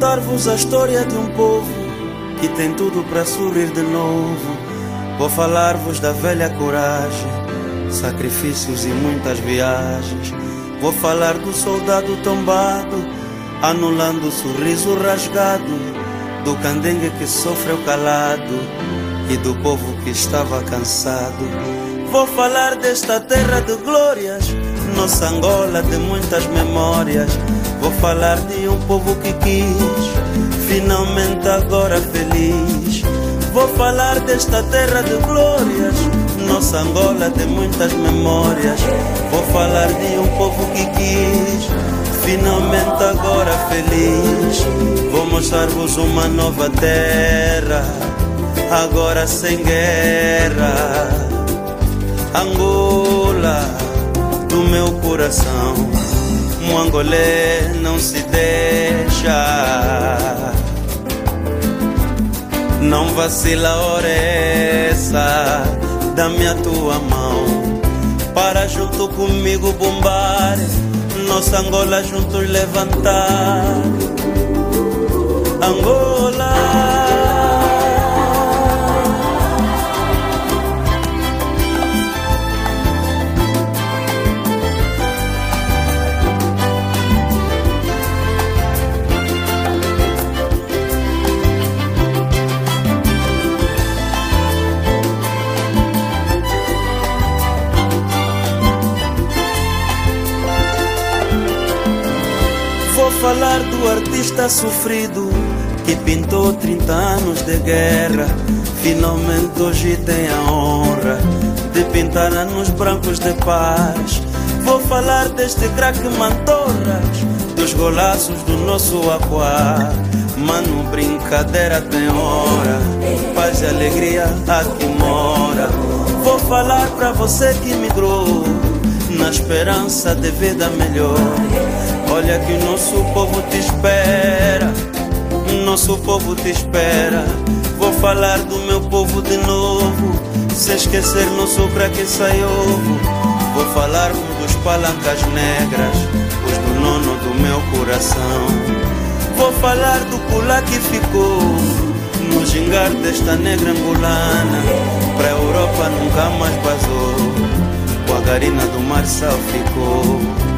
Contar-vos a história de um povo que tem tudo para sorrir de novo. Vou falar-vos da velha coragem, sacrifícios e muitas viagens. Vou falar do soldado tombado, anulando o sorriso rasgado, do candengue que sofreu calado e do povo que estava cansado. Vou falar desta terra de glórias, nossa Angola de muitas memórias. Vou falar de um povo que quis, finalmente agora feliz. Vou falar desta terra de glórias, nossa Angola de muitas memórias. Vou falar de um povo que quis, finalmente agora feliz. Vou mostrar-vos uma nova terra, agora sem guerra. Angola do meu coração um angolê não se deixa. Não vacila hora essa, dá-me a tua mão para junto comigo bombar, nossa Angola juntos levantar. Angola. Falar do artista sofrido que pintou 30 anos de guerra. Finalmente hoje tem a honra de pintar anos brancos de paz. Vou falar deste craque Mantorras, dos golaços do nosso aquá. Mano, brincadeira tem hora, paz e alegria aqui mora. Vou falar pra você que migrou na esperança de vida melhor. Olha que o nosso povo te espera, nosso povo te espera. Vou falar do meu povo de novo, se esquecer nosso que sai ovo. Vou falar dos palancas negras, os do nono do meu coração. Vou falar do pula que ficou no gingar desta negra angolana. Pra Europa nunca mais vazou, com a garina do Marçal ficou.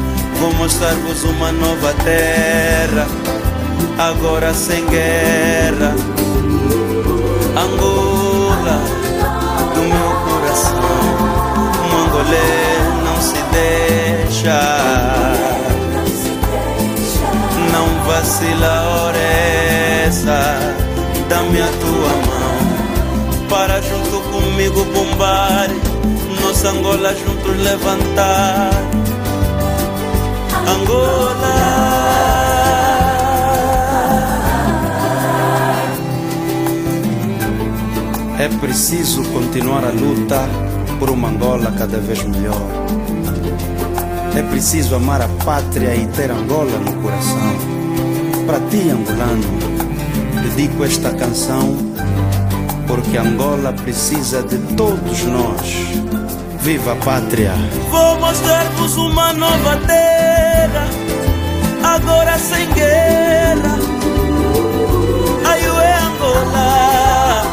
Vou mostrar-vos uma nova terra, agora sem guerra. Angola, do meu coração, um não se deixa. Não vacila hora essa, dá-me a tua mão, para junto comigo bombar, nossa Angola juntos levantar. Angola. É preciso continuar a luta por uma Angola cada vez melhor. É preciso amar a pátria e ter Angola no coração. Para ti, angolano, dedico esta canção porque Angola precisa de todos nós. Viva a pátria! Vou mostrar-vos uma nova terra, agora sem guerra. Aí é Angola,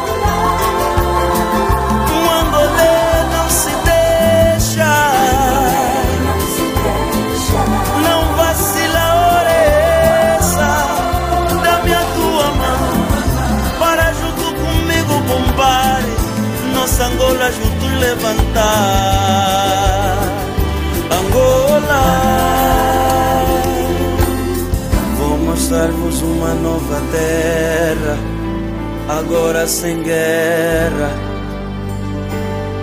um angolê não se deixa, não vacila essa. Dá-me a tua mão para junto comigo bombar nossa Angola juntos levantar. Angola. Dar-vos uma nova terra, agora sem guerra.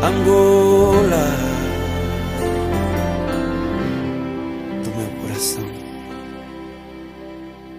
Angola do meu coração.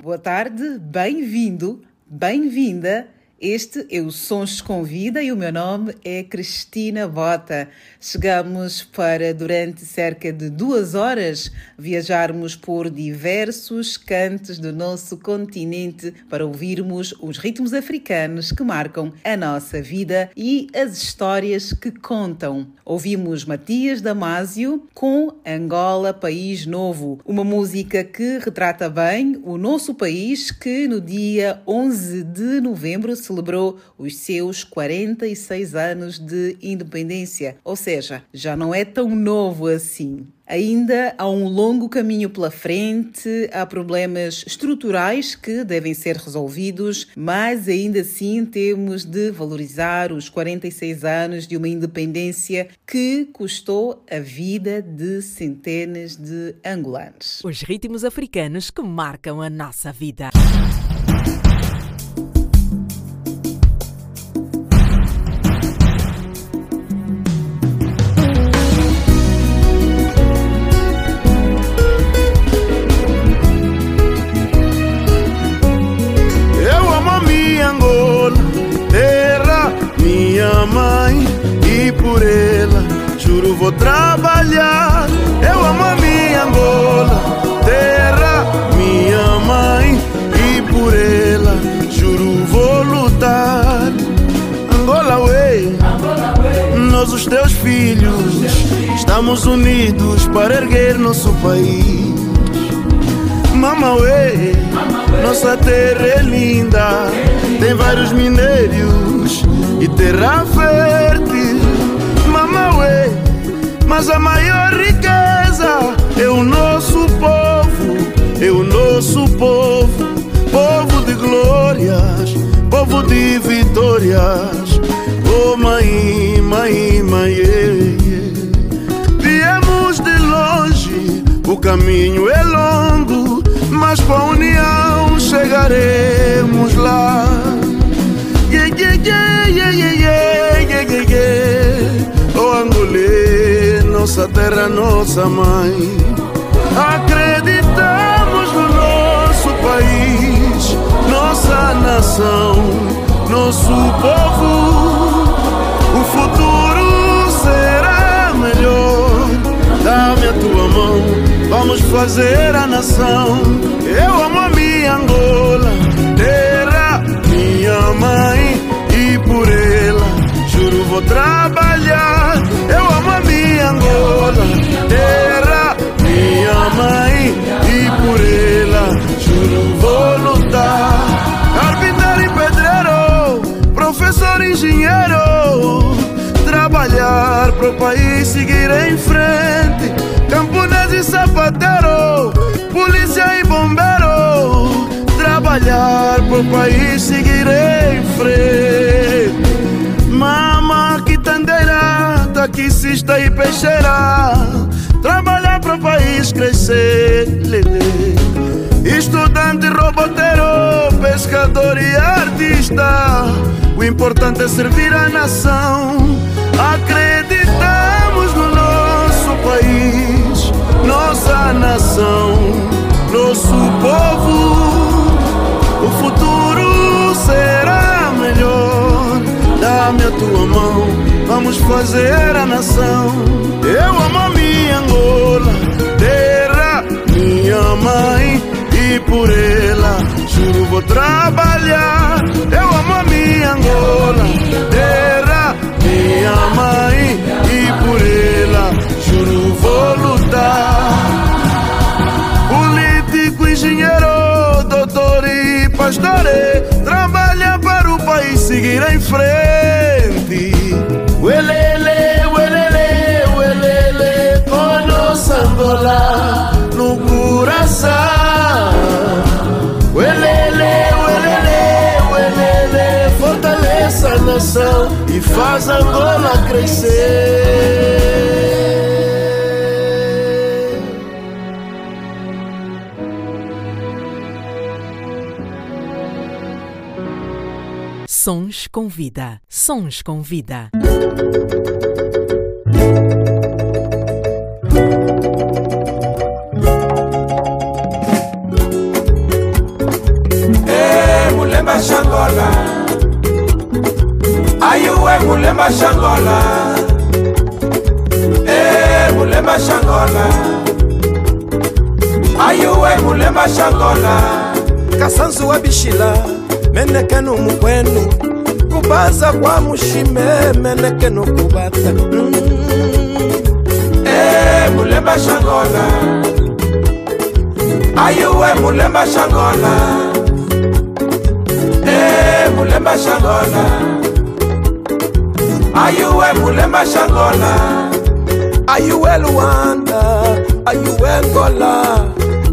Boa tarde, bem-vindo, bem-vinda este é o Sons Convida e o meu nome é Cristina Bota. Chegamos para, durante cerca de duas horas, viajarmos por diversos cantos do nosso continente para ouvirmos os ritmos africanos que marcam a nossa vida e as histórias que contam. Ouvimos Matias Damasio com Angola País Novo, uma música que retrata bem o nosso país que no dia 11 de novembro celebrou os seus 46 anos de independência, ou seja, já não é tão novo assim. Ainda há um longo caminho pela frente, há problemas estruturais que devem ser resolvidos, mas ainda assim temos de valorizar os 46 anos de uma independência que custou a vida de centenas de angolanos. Os ritmos africanos que marcam a nossa vida. Vou trabalhar. Eu amo a minha Angola, terra, minha mãe, e por ela juro vou lutar. Angola, way, nós os teus filhos, estamos unidos para erguer nosso país. Mama, way, nossa terra é linda, tem vários minérios e terra fértil. Mas a maior riqueza é o nosso povo, é o nosso povo, povo de glórias, povo de vitórias. Oh mãe, mãe, mãe, viemos de longe, o caminho é longo, mas com a união chegaremos lá. Yeah, yeah, yeah, yeah, yeah, nossa terra, nossa mãe. Acreditamos no nosso país, nossa nação, nosso povo. O futuro será melhor. Dá-me a tua mão, vamos fazer a nação. Eu amo a minha Angola, terra, minha mãe, e por ela juro vou trabalhar. Eu amo Angola, terra, minha mãe, e por ela juro vou lutar. Carpinteiro e pedreiro, professor e engenheiro, trabalhar pro país seguir em frente. Camponês e sapateiro, polícia e bombeiro, trabalhar pro país seguir em frente. Mama, quitandeira, taxista e peixeira Trabalhar para o país crescer, lele Estudante, roboteiro, pescador e artista O importante é servir a nação. Acreditamos no nosso país Nossa nação, nosso povo. O futuro será melhor Dá-me a tua mão, vamos fazer a nação. Eu amo a minha Angola, terra, minha mãe, e por ela juro vou trabalhar. Eu amo a minha Angola, terra, minha mãe, e por ela juro vou lutar. Doutor e pastor, trabalha para o país seguir em frente. Uelele, uelele, uelele, conosco Angola no coração. Uelele, uelele, uelele, fortaleça a nação e faz Angola crescer. Sons com Vida. Sons com Vida. Eh, mulemba shangola. Ayuwe mulemba shangola. Eh, mulemba shangola. Ayuwe mulemba shangola. Kasanzu wa bishila menekenu mukwenu kubaza kwa mushime menekenu kubata mm. Eh, mulemba shangola ayuwe mulemba shangola Eh, mulemba shangola ayuwe mulemba shangola ayuwe luanda ayuwe ngola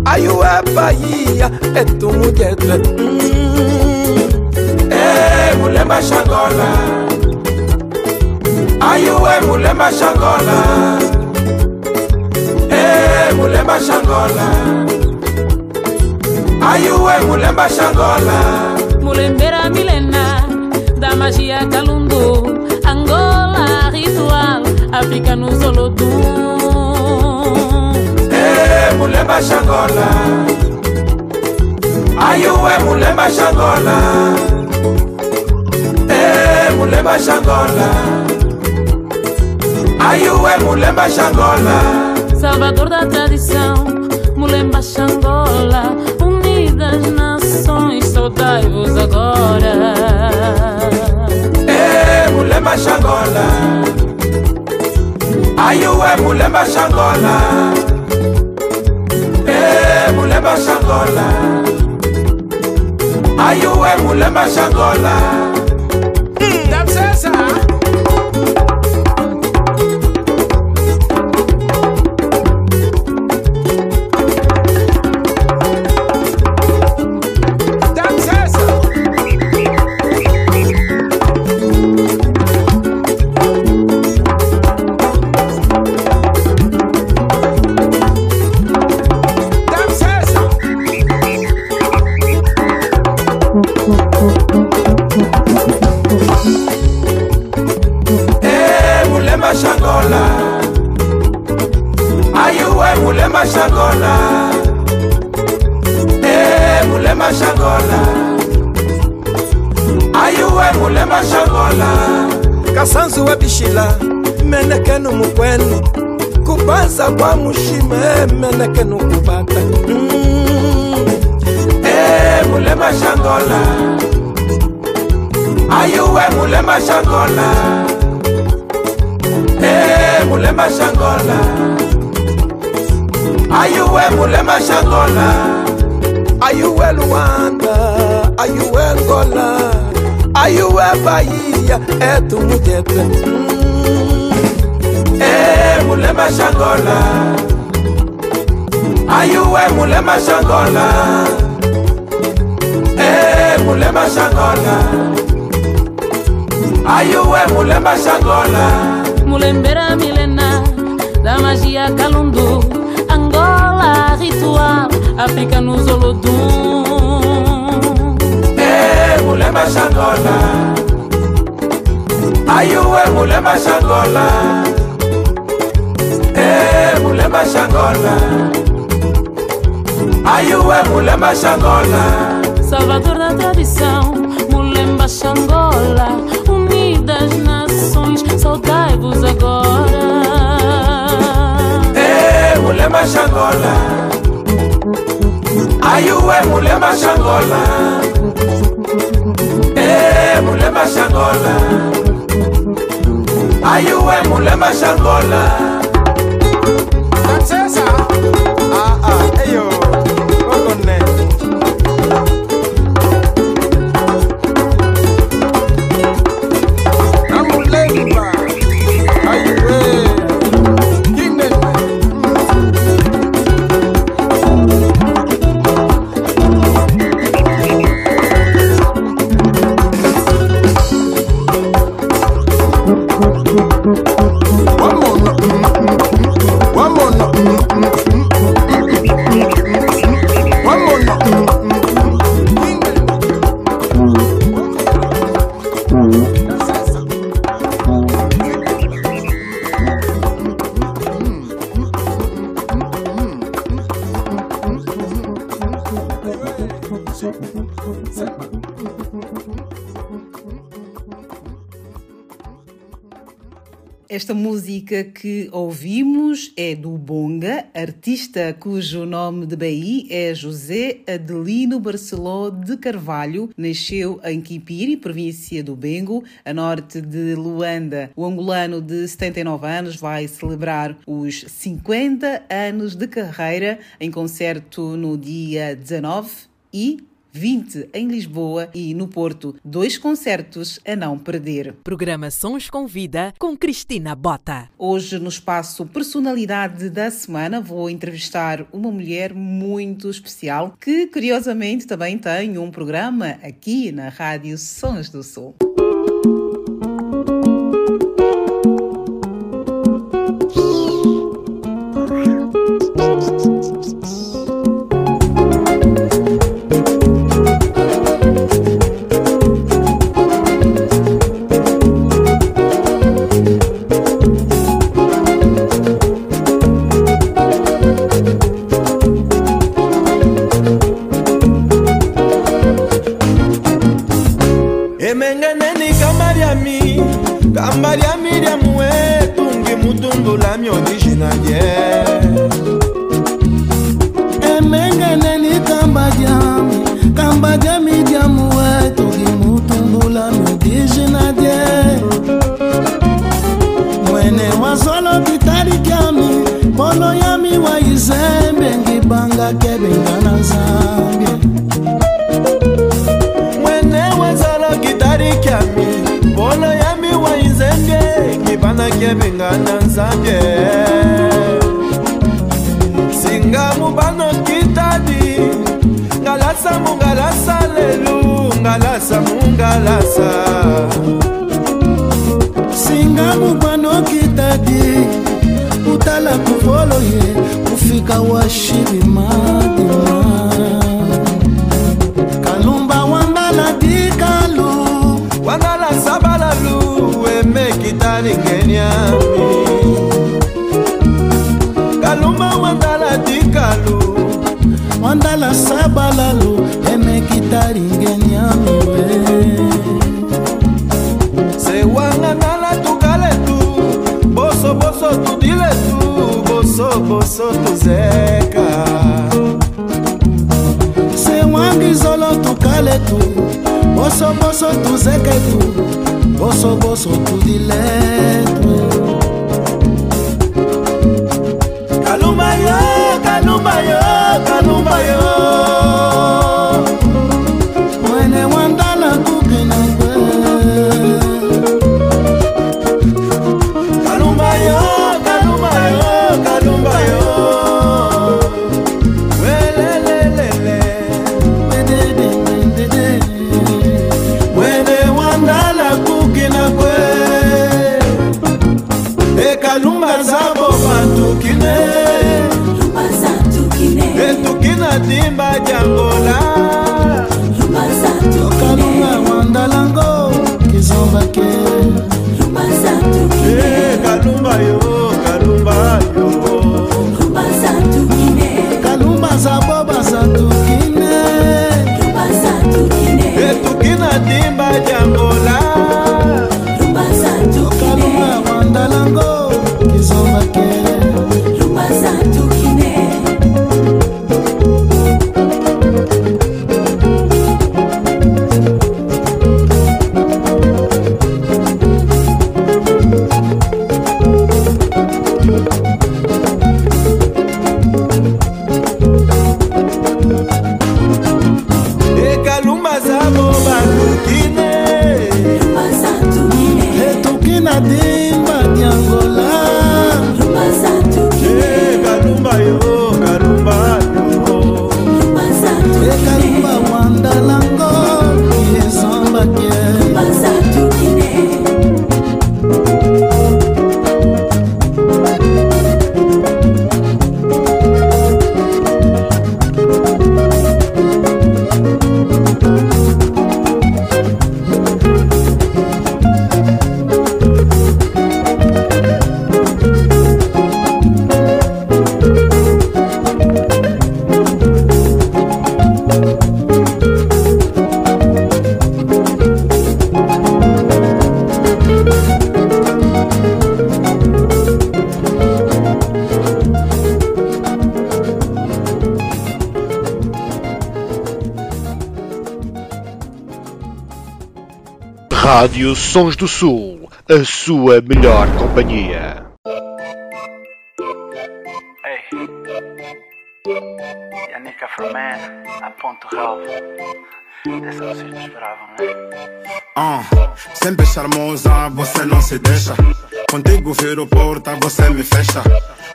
ayuwe bayiya etumujete mm. Mulemba shangola ayuwe mulemba shangola Eh, mulemba shangola ayuwe mulemba shangola Mulembera milena da magia Calundu, Angola ritual, África no Zolodum. Eh, mulemba shangola ayuwe mulemba shangola Eh, mulemba shangola. Ayuwe mulemba shangola? Salvador da tradição, Mulemba Xangola, unidas nações, saudai-vos agora. Eh, mulemba shangola. Ayuwe mulemba shangola? Eh, mulemba shangola. Ayuwe mulemba shangola kuza kwa mushima emeneke nokubata mulema mm. eh, shangola ayuwe mulema shangola eh, mulema shangola ayuwe mulema shangola ayuwe luwanda ayuwe ngola ayuwe bayiya etumujete mm. Mulemba shangola. Ayuwe mulemba shangola? Eh, mulemba shangola. Ayuwe mulemba shangola? Mulembera milena da magia Calundu, Angola ritual, África no Zolodum. Eh, mulemba shangola. Ayuwe mulemba shangola Mulemba shangola ayuwe mulemba shangola Salvador da tradição, Mulemba Xangola, unidas nações, saudai-vos agora. Eh, mulemba shangola ayuwe mulemba shangola Eh, mulemba shangola ayuwe mulemba shangola Esta música que ouvimos é do Bonga, artista cujo nome de BI é José Adelino Barceló de Carvalho. Nasceu em Quipiri, província do Bengo, a norte de Luanda. O angolano de 79 anos vai celebrar os 50 anos de carreira em concerto no dia 19 e 20 em Lisboa e no Porto. Dois concertos a não perder. Programa Sons com Vida com Cristina Bota. Hoje, no espaço Personalidade da Semana, vou entrevistar uma mulher muito especial que, curiosamente, também tem um programa aqui na Rádio Sons do Sul. Sons do Sul, a sua melhor companhia. Hey, Yannick Afroman, aponto o rabo. Dessa vocês não esperavam, né? Ah, sempre charmosa, você não se deixa. Contigo viro porta, você me fecha.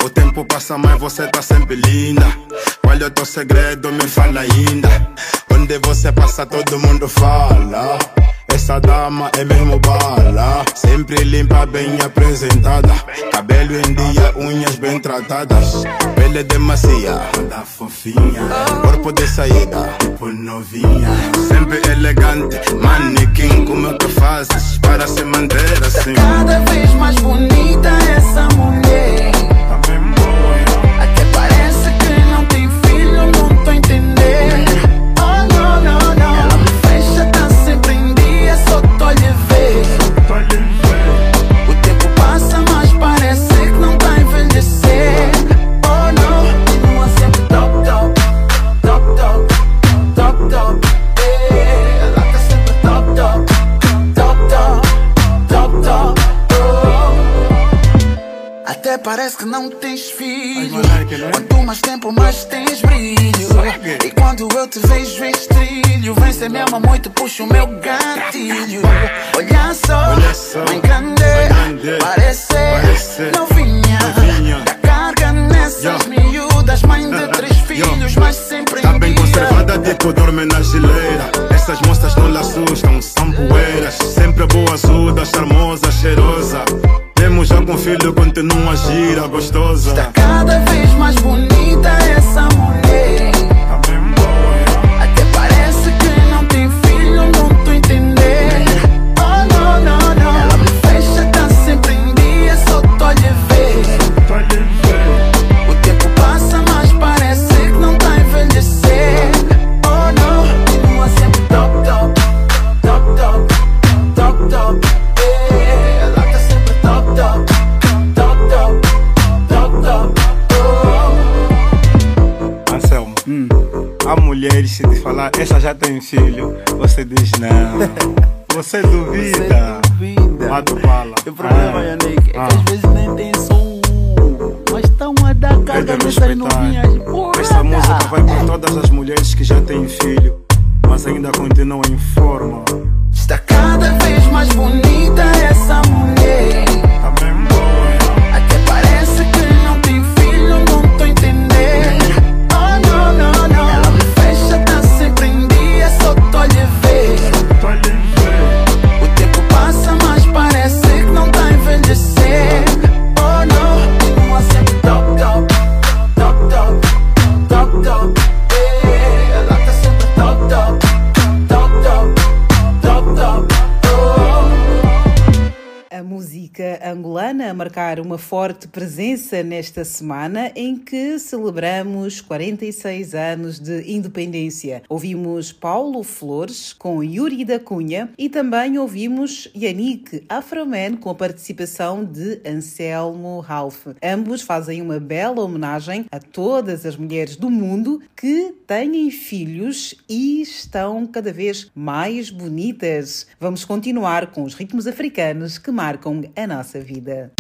O tempo passa, mas você tá sempre linda. Qual é o teu segredo? Me fala ainda. Onde você passa, todo mundo fala. Essa dama é mesmo bala. Sempre limpa, bem apresentada. Cabelo em dia, unhas bem tratadas. Pele de macia, toda fofinha. Corpo de saída, tipo novinha. Sempre elegante, manequim. Como é que fazes para se manter assim? Cada vez mais bonita essa mulher. Não tens filho. Quanto mais tempo, mais tens brilho. E quando eu te vejo estrilho, vem ser minha mamãe, te puxa o meu gatilho. Olha só, mãe grande, parece novinha. Dá carga nessas miúdas, mãe de três filhos, mas sempre Tá em bem conservada, tipo dorme na geleira. Essas moças não lhe assustam, são poeiras. Filho, continua gira, gostosa. Cada vez mais bonita essa já tem filho, você diz não. Você duvida. Forte presença nesta semana em que celebramos 46 anos de independência. Ouvimos Paulo Flores com Yuri da Cunha e também ouvimos Yannick Afroman com a participação de Anselmo Ralph. Ambos fazem uma bela homenagem a todas as mulheres do mundo que têm filhos e estão cada vez mais bonitas. Vamos continuar com os ritmos africanos que marcam a nossa vida.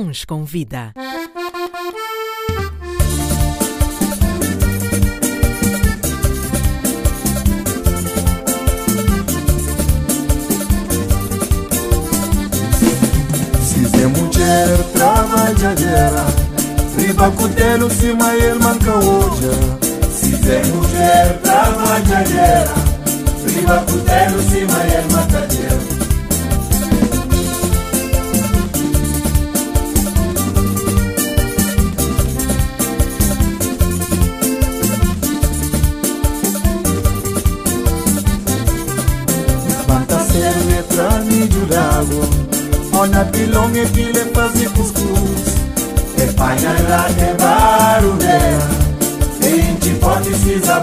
Se com Vida. Se mulher trabalhadeira, riba cutelo se e manca hoje. Se é mulher trabalhadeira, riba cutelo se e manca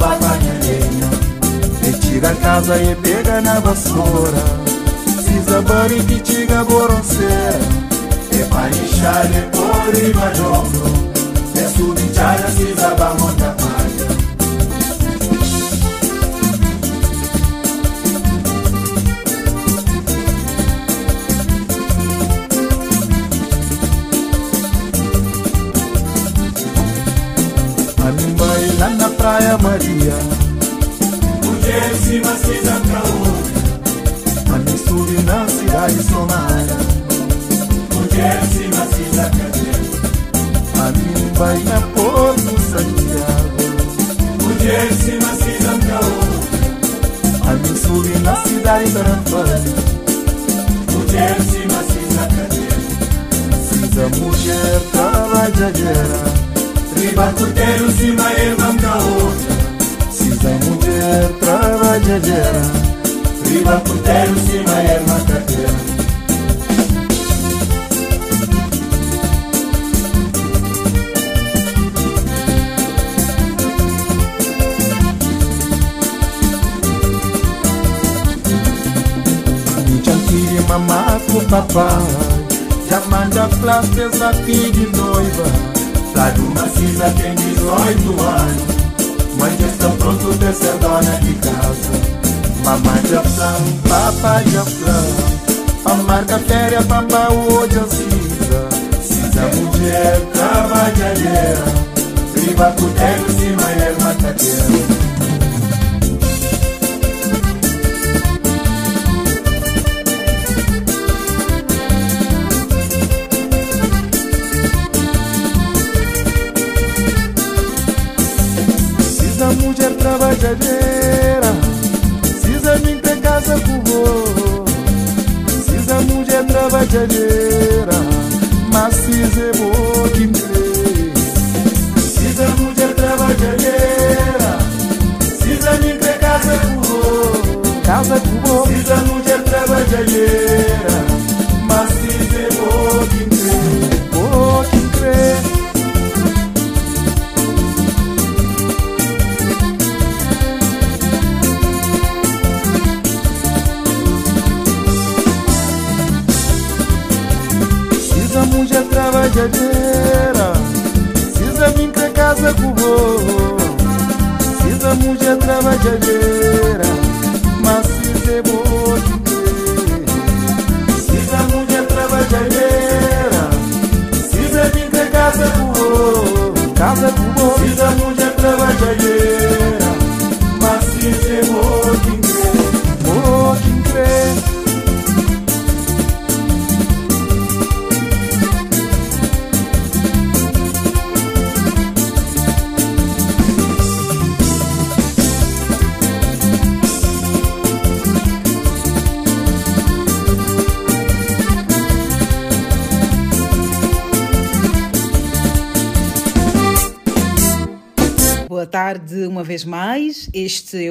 passarinho E tira a casa e pega na vassoura Cisabari que tiga boronceira E parixale por imajombro E subitara cisabamota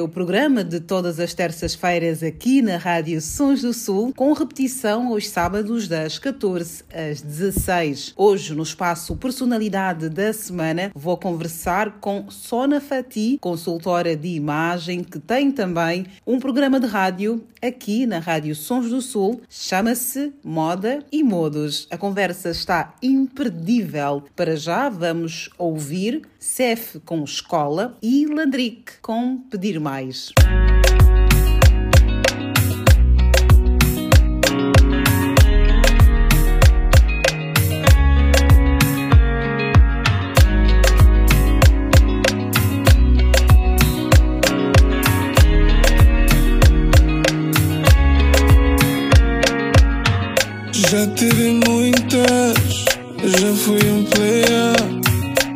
o programa de todas as terças-feiras aqui na Rádio Sons do Sul, com repetição aos sábados das 14 às 16. Hoje, no espaço Personalidade da Semana, vou conversar com Sona Fati, consultora de imagem, que tem também um programa de rádio aqui na Rádio Sons do Sul. Chama-se Moda e Modos. A conversa está imperdível. Para já, vamos ouvir Cef com Escola e Landric com Pedir Mais. Tive muitas, já fui um player,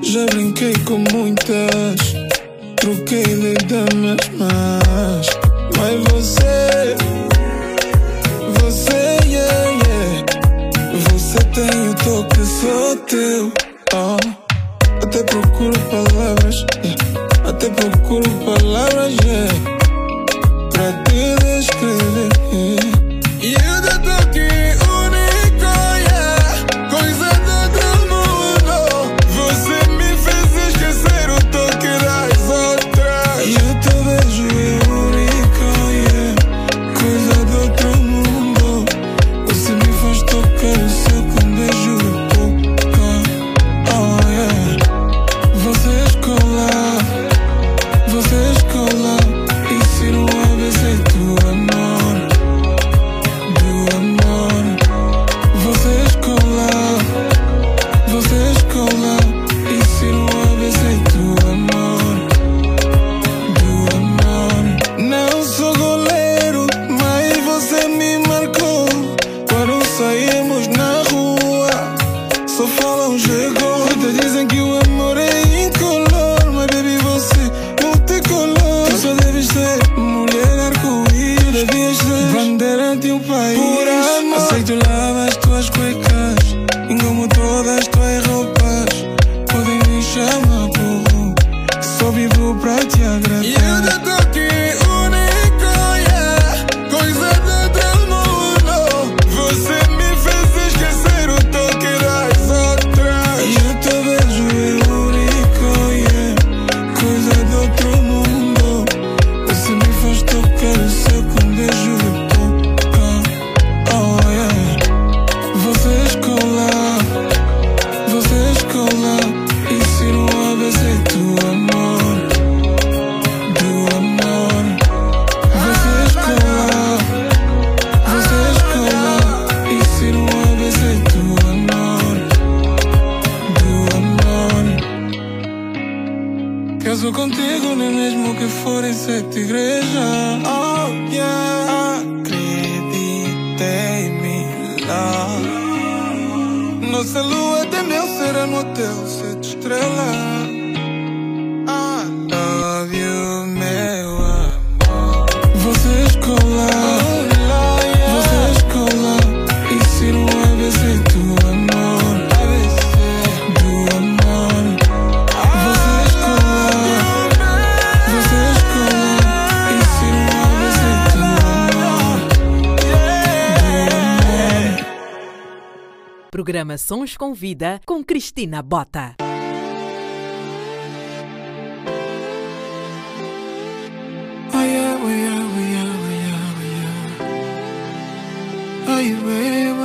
já brinquei com muitas, troquei de damas, mas, mas você, você, yeah, yeah, você tem o toque só teu, oh. até procuro palavras, yeah, até procuro palavras, yeah,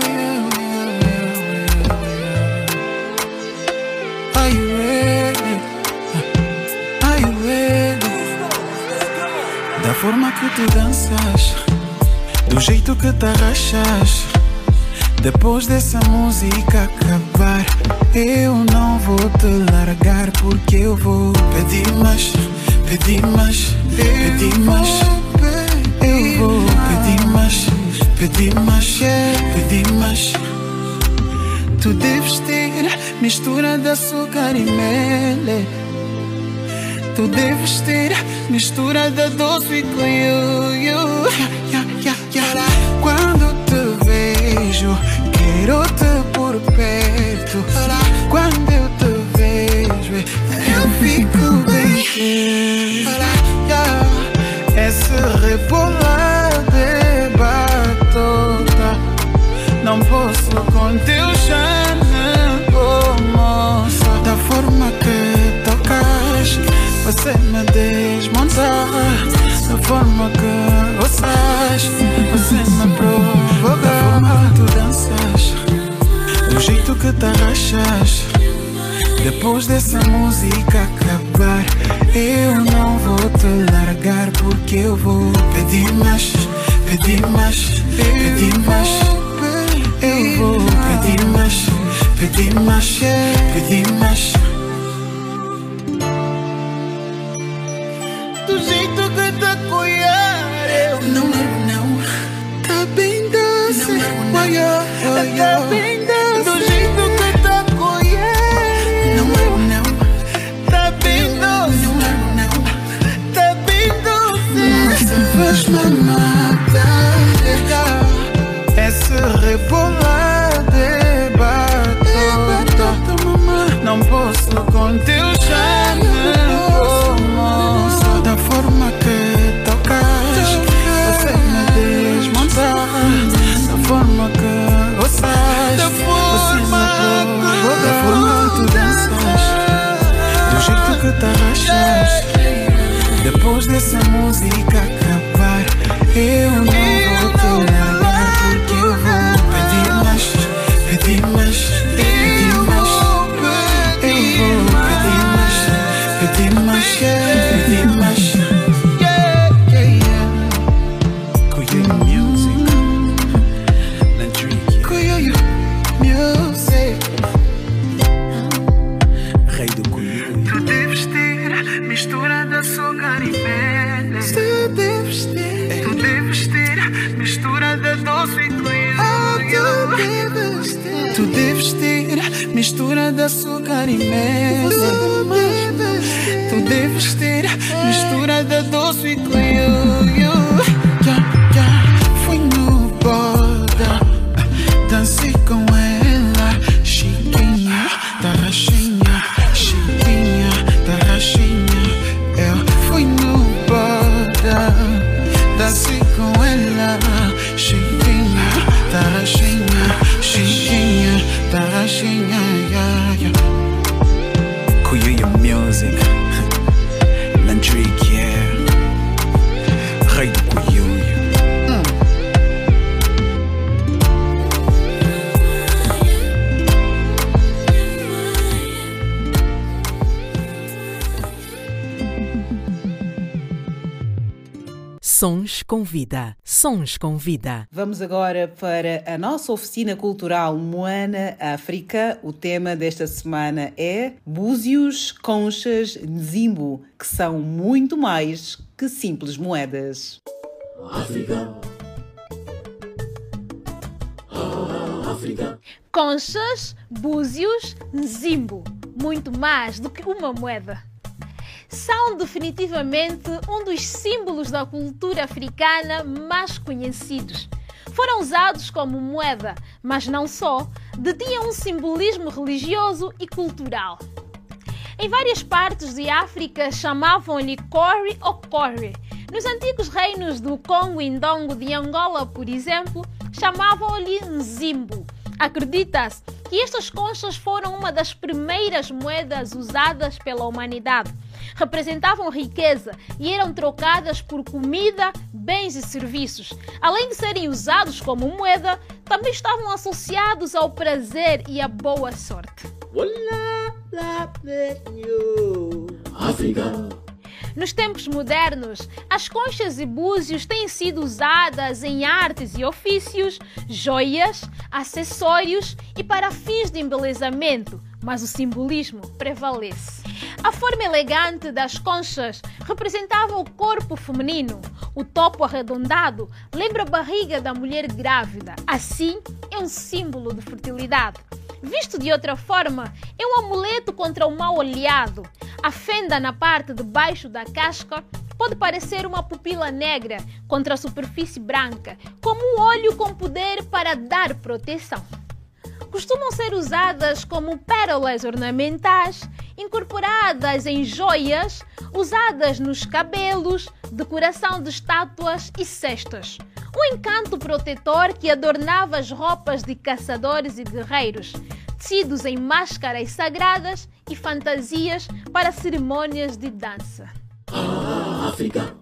yeah. Are you ready? Are you ready? Da forma que tu danças, do jeito que te arrachas. Depois dessa música acabar, eu não vou te largar porque eu vou pedir mais, pedir mais, pedir mais. Eu vou pedir mais, pedir mais, pedir mais. Tu deves ter mistura de açúcar e mel. Tu deves ter mistura de doce e com you, you. Yeah, yeah, yeah, te por perto. Quando eu te vejo, eu fico bem Yeah. Esse rebolar de batota Não posso com teu charme, oh moça Da forma que tocas, você me desmonta Da forma que gostas, você me provoca Da forma que tu danças, jeito que te arrachas depois dessa música acabar, eu não vou te largar porque eu vou pedir mais, pedir mais, pedir mais. Eu vou pedir mais, pedir mais, pedir mais. Do Sons com Vida. Sons com Vida. Vamos agora para a nossa oficina cultural Moana África. O tema desta semana é Búzios, Conchas, Nzimbo, que são muito mais que simples moedas. África. África. Conchas, búzios, nzimbo. Muito mais do que uma moeda. São definitivamente um dos símbolos da cultura africana mais conhecidos. Foram usados como moeda, mas não só, detinham um simbolismo religioso e cultural. Em várias partes de África chamavam-lhe Kori ou Kore. Nos antigos reinos do Congo e Ndongo de Angola, por exemplo, chamavam-lhe Nzimbo. Acredita-se que estas conchas foram uma das primeiras moedas usadas pela humanidade. Representavam riqueza e eram trocadas por comida, bens e serviços. Além de serem usados como moeda, também estavam associados ao prazer e à boa sorte. África. Nos tempos modernos, as conchas e búzios têm sido usadas em artes e ofícios, joias, acessórios e para fins de embelezamento, mas o simbolismo prevalece. A forma elegante das conchas representava o corpo feminino. O topo arredondado lembra a barriga da mulher grávida. Assim, é um símbolo de fertilidade. Visto de outra forma, é um amuleto contra o mal olhado. A fenda na parte de baixo da casca pode parecer uma pupila negra contra a superfície branca, como um olho com poder para dar proteção. Costumam ser usadas como pérolas ornamentais, incorporadas em joias, usadas nos cabelos, decoração de estátuas e cestas. Um encanto protetor que adornava as roupas de caçadores e guerreiros, tecidos em máscaras sagradas e fantasias para cerimônias de dança. África.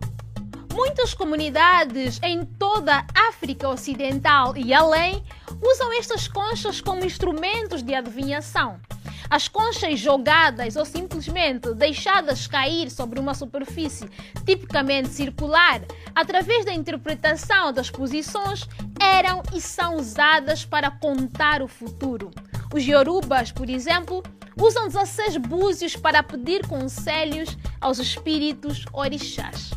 Muitas comunidades em toda a África Ocidental e além usam estas conchas como instrumentos de adivinhação. As conchas jogadas ou simplesmente deixadas cair sobre uma superfície tipicamente circular, através da interpretação das posições, eram e são usadas para contar o futuro. Os Yorubas, por exemplo, usam 16 búzios para pedir conselhos aos espíritos orixás.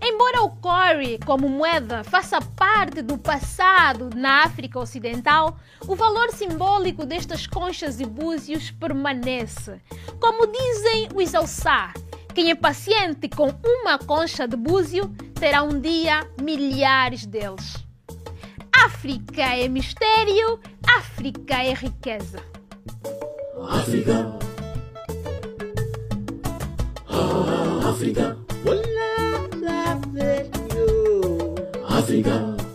Embora o Cori, como moeda, faça parte do passado na África Ocidental, o valor simbólico destas conchas e búzios permanece. Como dizem os Alçá, quem é paciente com uma concha de búzio terá um dia milhares deles. África é mistério, África é riqueza. África. África. África.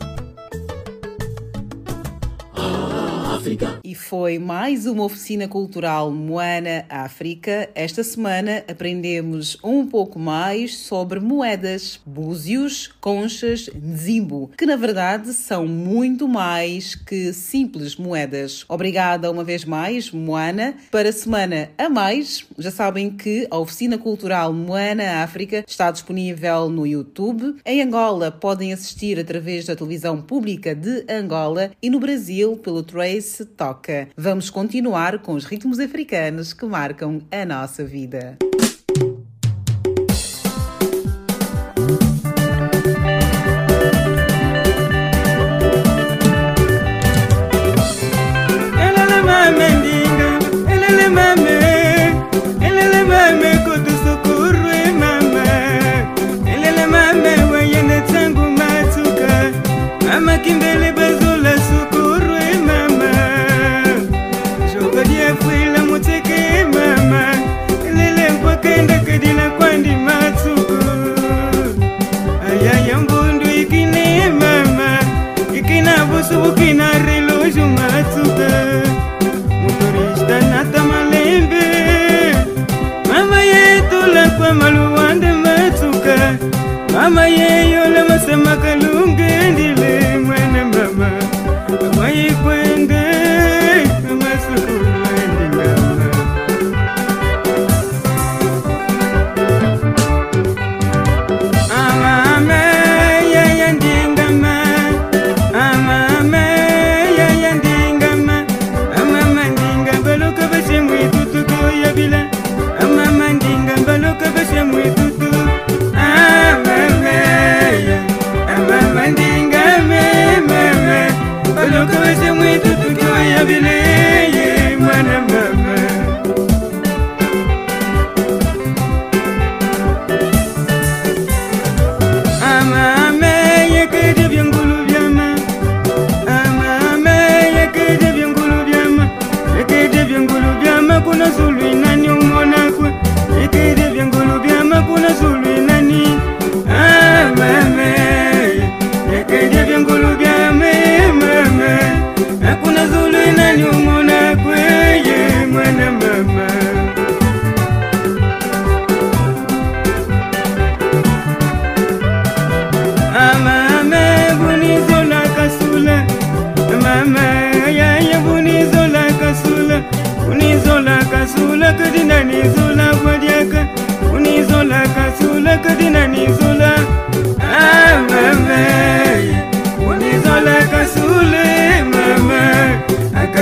África. E foi mais uma oficina cultural Moana África. Esta semana aprendemos um pouco mais sobre moedas, búzios, conchas, nzimbo, que na verdade são muito mais que simples moedas. Obrigada uma vez mais, Moana. Para a semana a mais, já sabem que a oficina cultural Moana África está disponível no YouTube. Em Angola podem assistir através da televisão pública de Angola e no Brasil pelo Trace Toca. Vamos continuar com os ritmos africanos que marcam a nossa vida.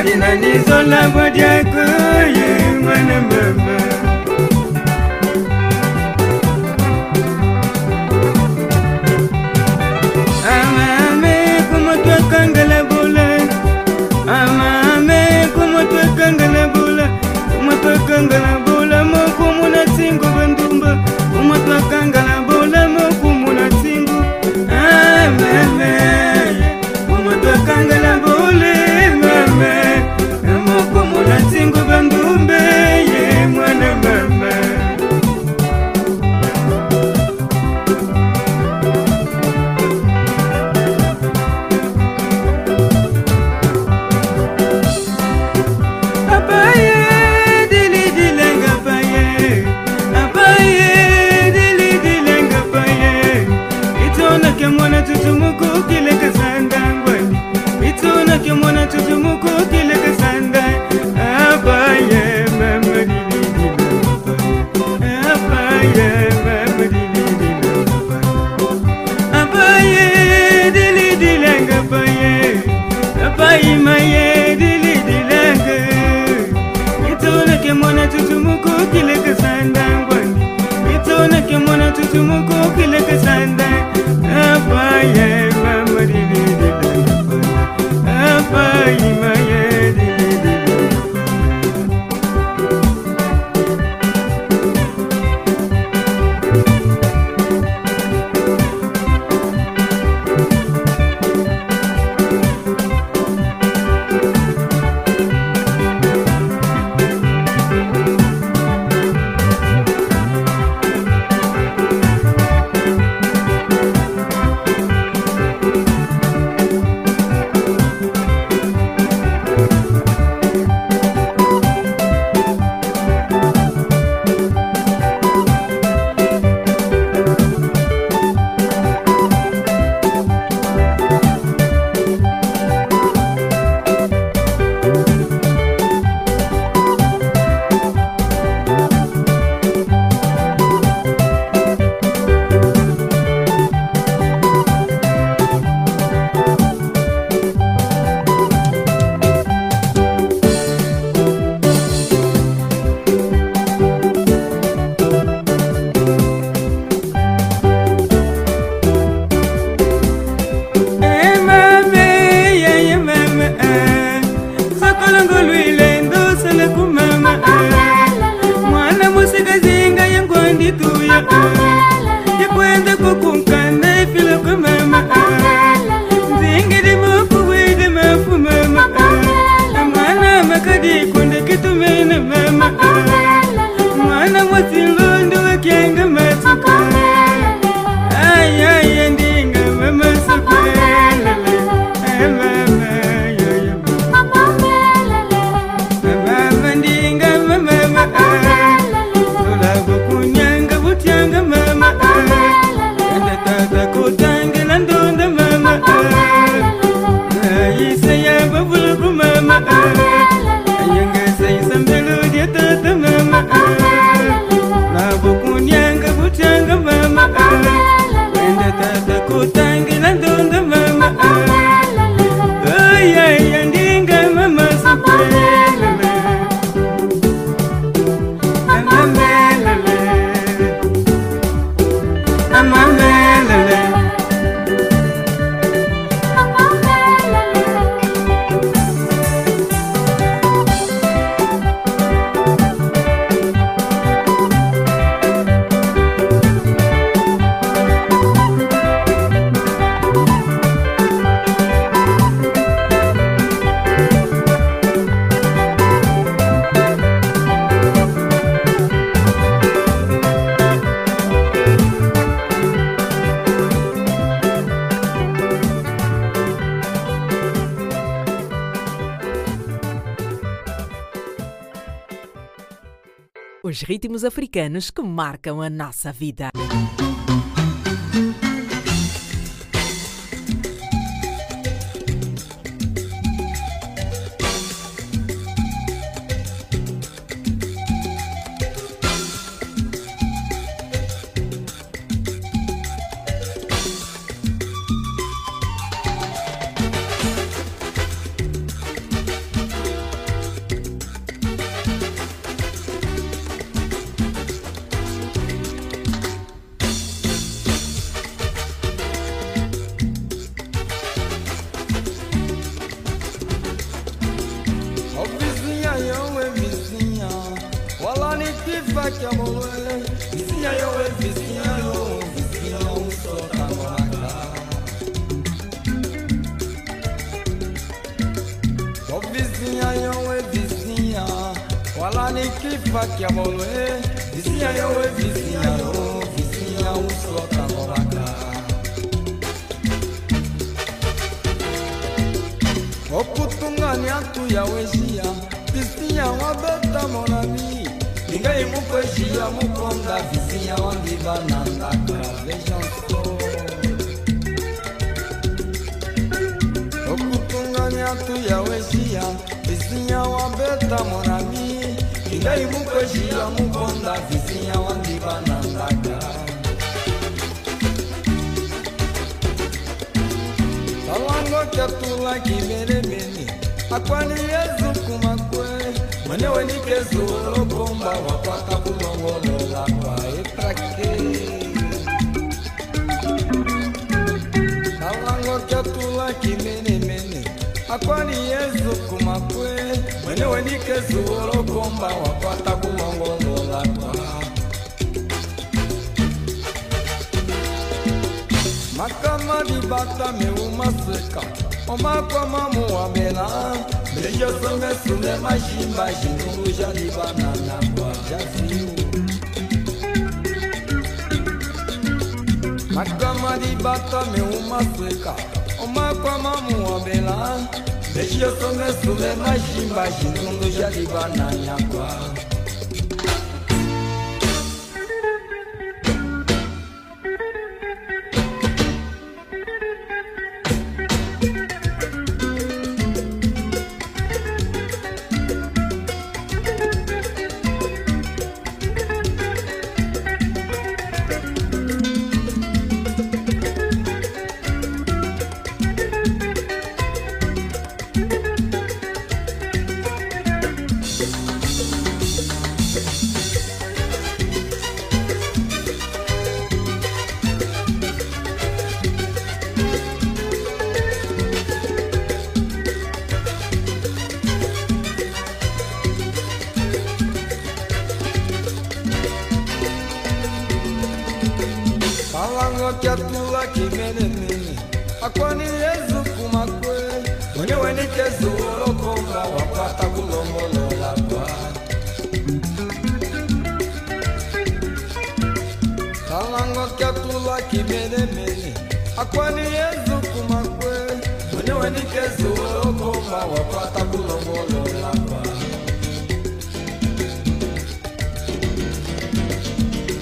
ndina nizola bodiako ye mwana mama amame kumotwakangala bula. Amame kumotwakangala bula. Kumotwakangala bula mokumuna singo bandumba. Kumotwakangala os ritmos africanos que marcam a nossa vida.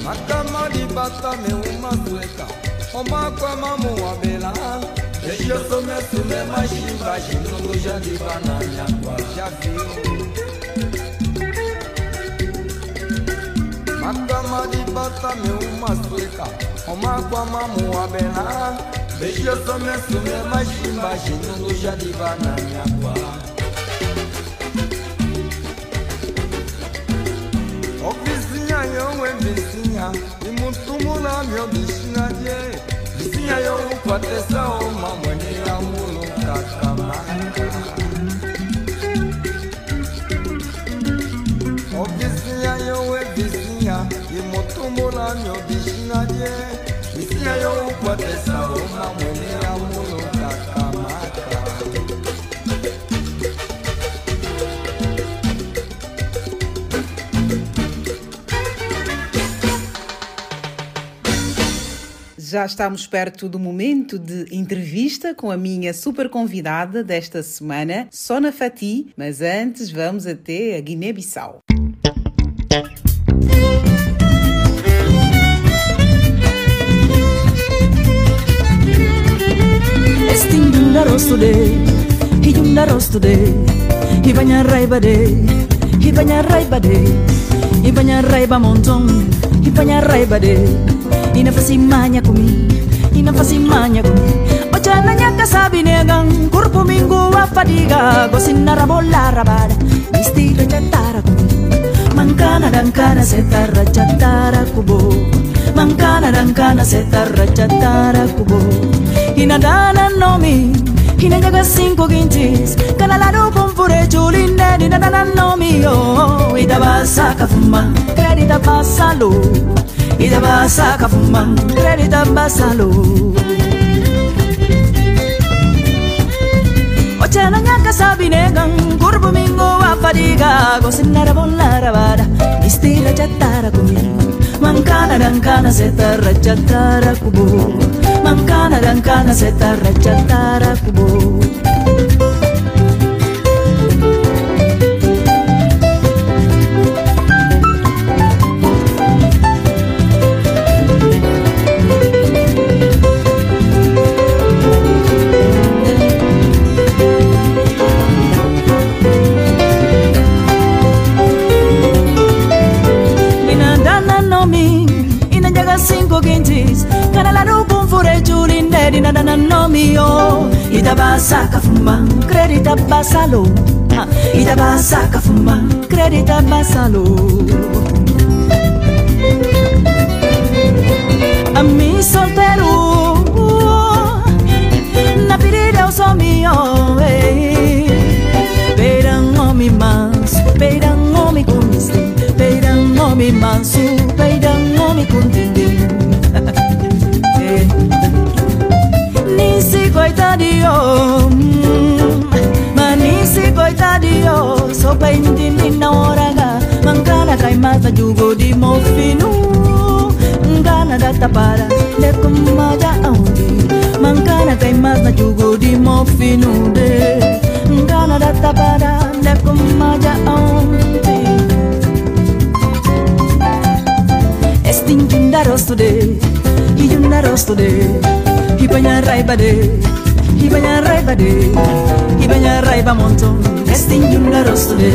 Makama di bata me uma sueta Oma kwa mamu wa me Ejo some sume jinu Shinungu jadi bananya kwa Makama di bata me uma sueta Oma kwa mamu wa beshilosomesume mashimba shinungu shadivananyakwa obisinya yowe bisinya imutumula myo bishina je bisinya youkwatesao mamweni yamunu kakamana obisinya yowe bisinya imutumula myo bishina je Já estamos perto do momento de entrevista com a minha super convidada desta semana, Sona Fati, mas antes vamos até a Guiné-Bissau. Estingunda rostude, hijunda rostude, hibanya raibade, hibanya raibade, hibanya raiba montong, hibanya raibade, kumi, inafasimanya kumi. Ochana nyaka sabi negang, kurpo minggu afadiga, gosinara bola rabada, istira chatara kumi. Mankana dankana setara chatara kubo, bankana rankana setarra chatara kubo. Inadana nomi hinangaga cinco quintis canalaro pomfure chuline inadana nomi oh idabasa kafuma credita basalo idabasa kafuma credita basalo Ochana nyaka sabinegan kurbu mingo afadiga gosinara bolara vara istira chatara kumien Mankana dankana seetarra chattaara kuboo. Mankana dankana seetarra chattaara kuboo. Chulinde Inandana no mio. Itabasa kafuma Credita basalo Ah, Itabasa kafuma Credita basalo A mi soltero Na pirida eu sou mio eh. Beirão homem manso Beirão homem com Beirão homem manso Beirão homem com tendem Nisi coitadinho Mas nisi coitadinho Sou bem de mina oraga Mancana cai mata jugo di mofinu Ngana da tapara De kumaja audi Mancana cai mata jugo di mofinu de Ngana da tapara De audi Estinjunda rosto de Hijunda rosto de Ibanya raiba de hibanya raiba de hibanya raiba monton estin yunda rostode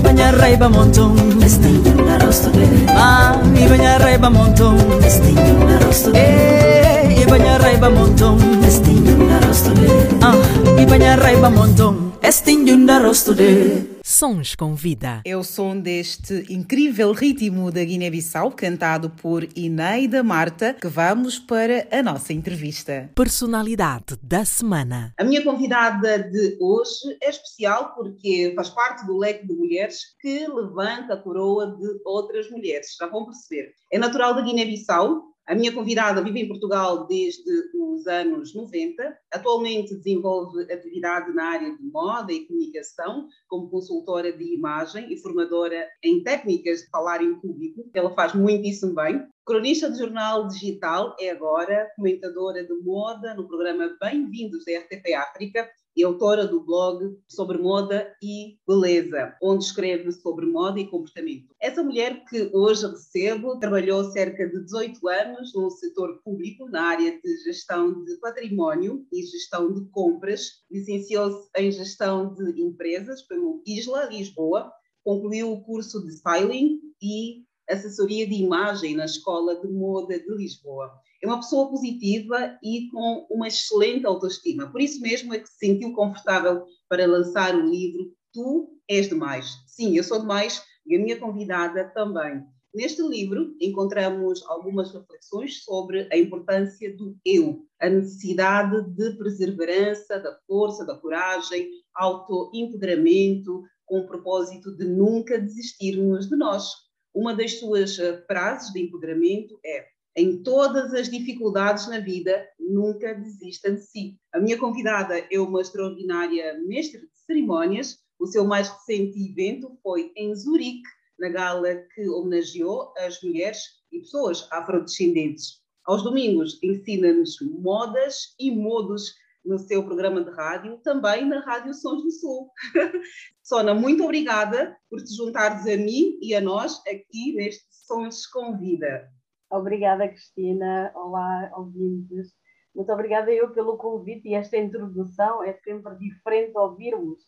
Ibanya raiba monton estin yunda rostode ah ibanya raiba monton estin yunda rostode eh ibanya raiba monton estin yunda rostode ah ibanya raiba monton estin yunda rostode Sons com vida. É o som deste incrível ritmo da Guiné-Bissau, cantado por Ineida Marta, que vamos para a nossa entrevista. Personalidade da semana. A minha convidada de hoje é especial porque faz parte do leque de mulheres que levanta a coroa de outras mulheres. Já vão perceber. É natural da Guiné-Bissau. A minha convidada vive em Portugal desde os anos 90. Atualmente desenvolve atividade na área de moda e comunicação, como consultora de imagem e formadora em técnicas de falar em público. Ela faz muitíssimo bem. Cronista de jornal digital, é agora comentadora de moda no programa Bem-vindos da RTP África e autora do blog sobre moda e beleza, onde escreve sobre moda e comportamento. Essa mulher que hoje recebo trabalhou cerca de 18 anos no setor público, na área de gestão de património e gestão de compras, licenciou-se em gestão de empresas pelo Isla Lisboa, concluiu o curso de styling e assessoria de imagem na Escola de Moda de Lisboa. É uma pessoa positiva e com uma excelente autoestima. Por isso mesmo é que se sentiu confortável para lançar o livro Tu és demais. Sim, eu sou demais e a minha convidada também. Neste livro encontramos algumas reflexões sobre a importância do eu, a necessidade de perseverança, da força, da coragem, autoempoderamento, com o propósito de nunca desistirmos de nós. Uma das suas eh, frases de empoderamento é: em todas as dificuldades na vida, nunca desista de si. A minha convidada é uma extraordinária mestre de cerimónias. O seu mais recente evento foi em Zurique, na gala que homenageou as mulheres e pessoas afrodescendentes. Aos domingos ensina-nos modas e modos no seu programa de rádio, também na Rádio Sons do Sul. Sona, muito obrigada por te juntares a mim e a nós aqui neste Sons com Vida. Obrigada, Cristina. Olá, ouvintes. Muito obrigada eu pelo convite e esta introdução. É sempre diferente ouvirmos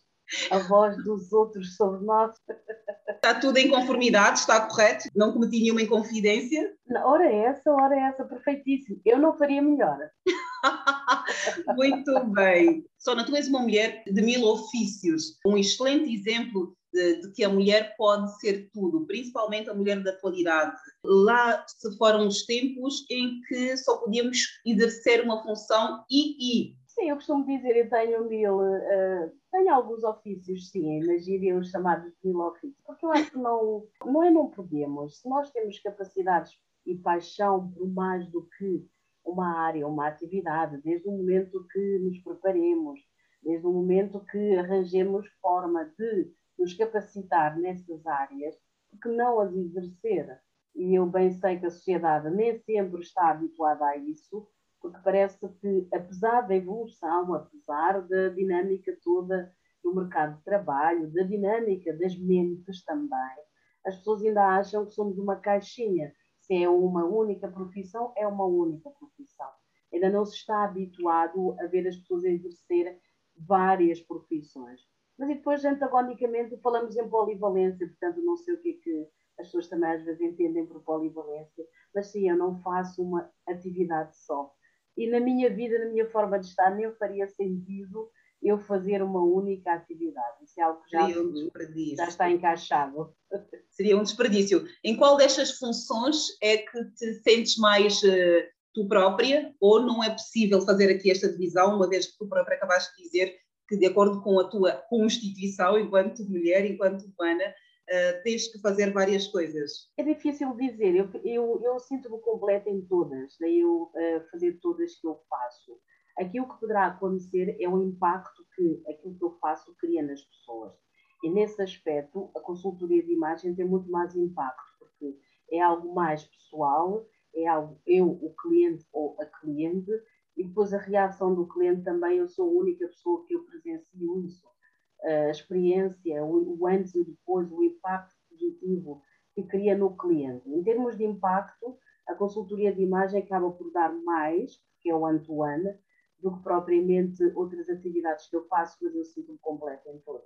a voz dos outros sobre nós. Está tudo em conformidade, está correto? Não cometi nenhuma inconfidência? Ora é essa, ora é essa, perfeitíssimo. Eu não faria melhor. Muito bem. Sona, tu és uma mulher de mil ofícios, um excelente exemplo de, de, que a mulher pode ser tudo, principalmente a mulher da atualidade. Lá se foram os tempos em que só podíamos exercer uma função e, e Sim, eu costumo dizer, eu tenho mil, uh, tenho alguns ofícios, sim, mas os chamados mil ofícios, porque eu acho que não, não é não podemos, se nós temos capacidades e paixão por mais do que uma área, uma atividade, desde o momento que nos preparemos, desde o momento que arranjemos forma de nos capacitar nessas áreas, porque não as exercer? E eu bem sei que a sociedade nem sempre está habituada a isso, porque parece que, apesar da evolução, apesar da dinâmica toda do mercado de trabalho, da dinâmica das mentes também, as pessoas ainda acham que somos uma caixinha. Se é uma única profissão, é uma única profissão. Ainda não se está habituado a ver as pessoas exercer várias profissões. Mas e depois, antagonicamente, falamos em polivalência, portanto, não sei o que é que as pessoas também às vezes entendem por polivalência, mas sim, eu não faço uma atividade só e na minha vida, na minha forma de estar, nem faria sentido eu fazer uma única atividade. Isso é algo que já, um desperdício. já está encaixado. Seria um desperdício. Em qual destas funções é que te sentes mais uh, tu própria ou não é possível fazer aqui esta divisão, uma vez que tu própria acabaste de dizer que, de acordo com a tua constituição, enquanto mulher, enquanto humana, uh, tens que fazer várias coisas? É difícil dizer, eu, eu, eu sinto-me completa em todas, daí eu uh, fazer todas que eu faço. Aquilo que poderá acontecer é o impacto que aquilo que eu faço cria nas pessoas. E nesse aspecto, a consultoria de imagem tem muito mais impacto, porque é algo mais pessoal, é algo eu, o cliente ou a cliente, e depois a reação do cliente também, eu sou a única pessoa que eu presencio isso a experiência, o, antes e depois, o impacto positivo que cria no cliente. Em termos de impacto, a consultoria de imagem acaba por dar mais, que é o one-to-one, do que propriamente outras atividades que eu faço, mas eu sinto-me completa em todas.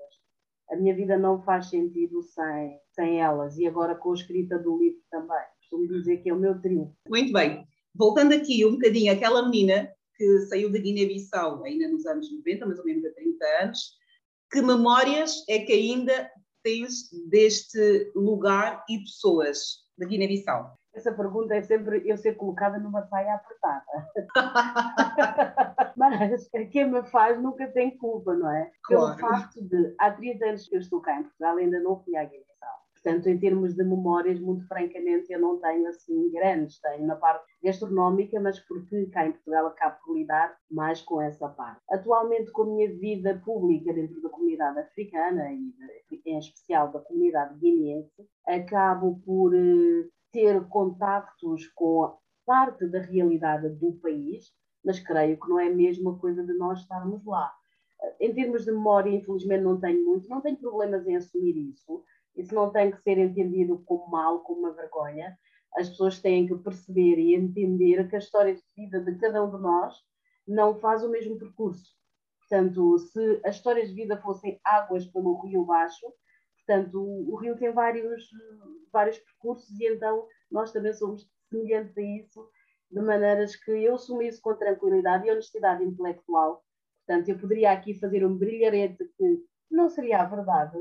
A minha vida não faz sentido sem, sem elas, e agora com a escrita do livro também. Costumo dizer que é o meu trio. Muito bem. Voltando aqui um bocadinho àquela menina que saiu da Guiné-Bissau ainda nos anos 90, mais ou menos há 30 anos, que memórias é que ainda tens deste lugar e pessoas da Guiné-Bissau? Essa pergunta é sempre eu ser colocada numa saia apertada. Mas quem me faz nunca tem culpa, não é? Claro. Pelo facto de, há 30 anos que eu estou cá em Portugal, ainda não fui à Guiné-Bissau. Portanto, em termos de memórias, muito francamente, eu não tenho assim grandes. Tenho na parte gastronómica, mas porque cá em Portugal acabo por lidar mais com essa parte. Atualmente, com a minha vida pública dentro da comunidade africana e em especial da comunidade guineense, acabo por eh, ter contactos com parte da realidade do país, mas creio que não é a mesma coisa de nós estarmos lá. Em termos de memória, infelizmente não tenho muito, não tenho problemas em assumir isso isso não tem que ser entendido como mal, como uma vergonha. As pessoas têm que perceber e entender que a história de vida de cada um de nós não faz o mesmo percurso. Portanto, se as histórias de vida fossem águas pelo rio baixo, portanto, o, o rio tem vários, vários percursos e então nós também somos semelhantes a isso, de maneiras que eu assumo isso com tranquilidade e honestidade intelectual. Portanto, eu poderia aqui fazer um brilharete que não seria a verdade,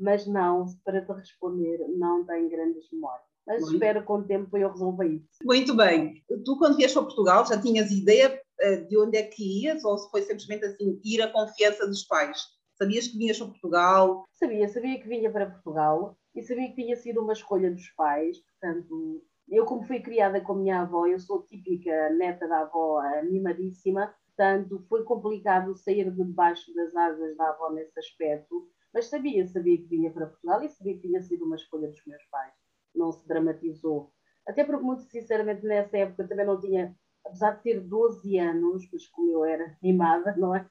mas não, para te responder, não tenho grandes memórias. Mas Muito. espero com o tempo eu resolver isso. Muito bem. Tu, quando vieste para Portugal, já tinhas ideia uh, de onde é que ias ou se foi simplesmente assim, ir à confiança dos pais? Sabias que vinhas para Portugal? Sabia, sabia que vinha para Portugal e sabia que tinha sido uma escolha dos pais. Portanto, eu, como fui criada com a minha avó, eu sou típica neta da avó, mimadíssima. Portanto, foi complicado sair de debaixo das asas da avó nesse aspecto mas sabia, sabia que vinha para Portugal e sabia que tinha sido uma escolha dos meus pais. Não se dramatizou. Até porque, muito sinceramente, nessa época também não tinha, apesar de ter 12 anos, mas como eu era mimada, não é?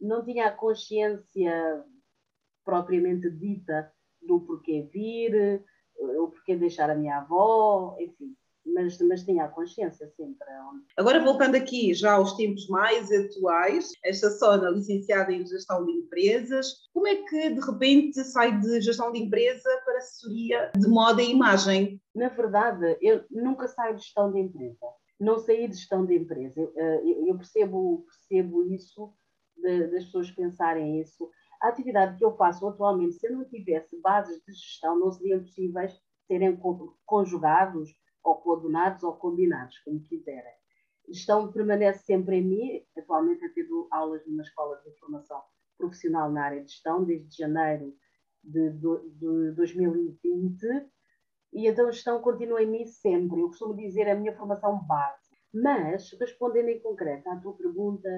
Não tinha a consciência propriamente dita do porquê vir, o porquê deixar a minha avó, enfim mas, mas tinha a consciência sempre. Agora, voltando aqui já aos tempos mais atuais, esta Sona licenciada em Gestão de Empresas, como é que de repente sai de Gestão de Empresa para assessoria de moda e imagem? Na verdade, eu nunca saio de Gestão de Empresa. Não saí de Gestão de Empresa. Eu percebo, percebo isso, das pessoas pensarem isso. A atividade que eu faço atualmente, se eu não tivesse bases de gestão, não seriam possíveis serem conjugados ou coordenados ou combinados, como quiserem. gestão permanece sempre em mim. Atualmente eu tenho aulas numa escola de formação profissional na área de gestão, desde janeiro de, de 2020, e então a gestão continua em mim sempre. Eu costumo dizer a minha formação base. Mas, respondendo em concreto à tua pergunta,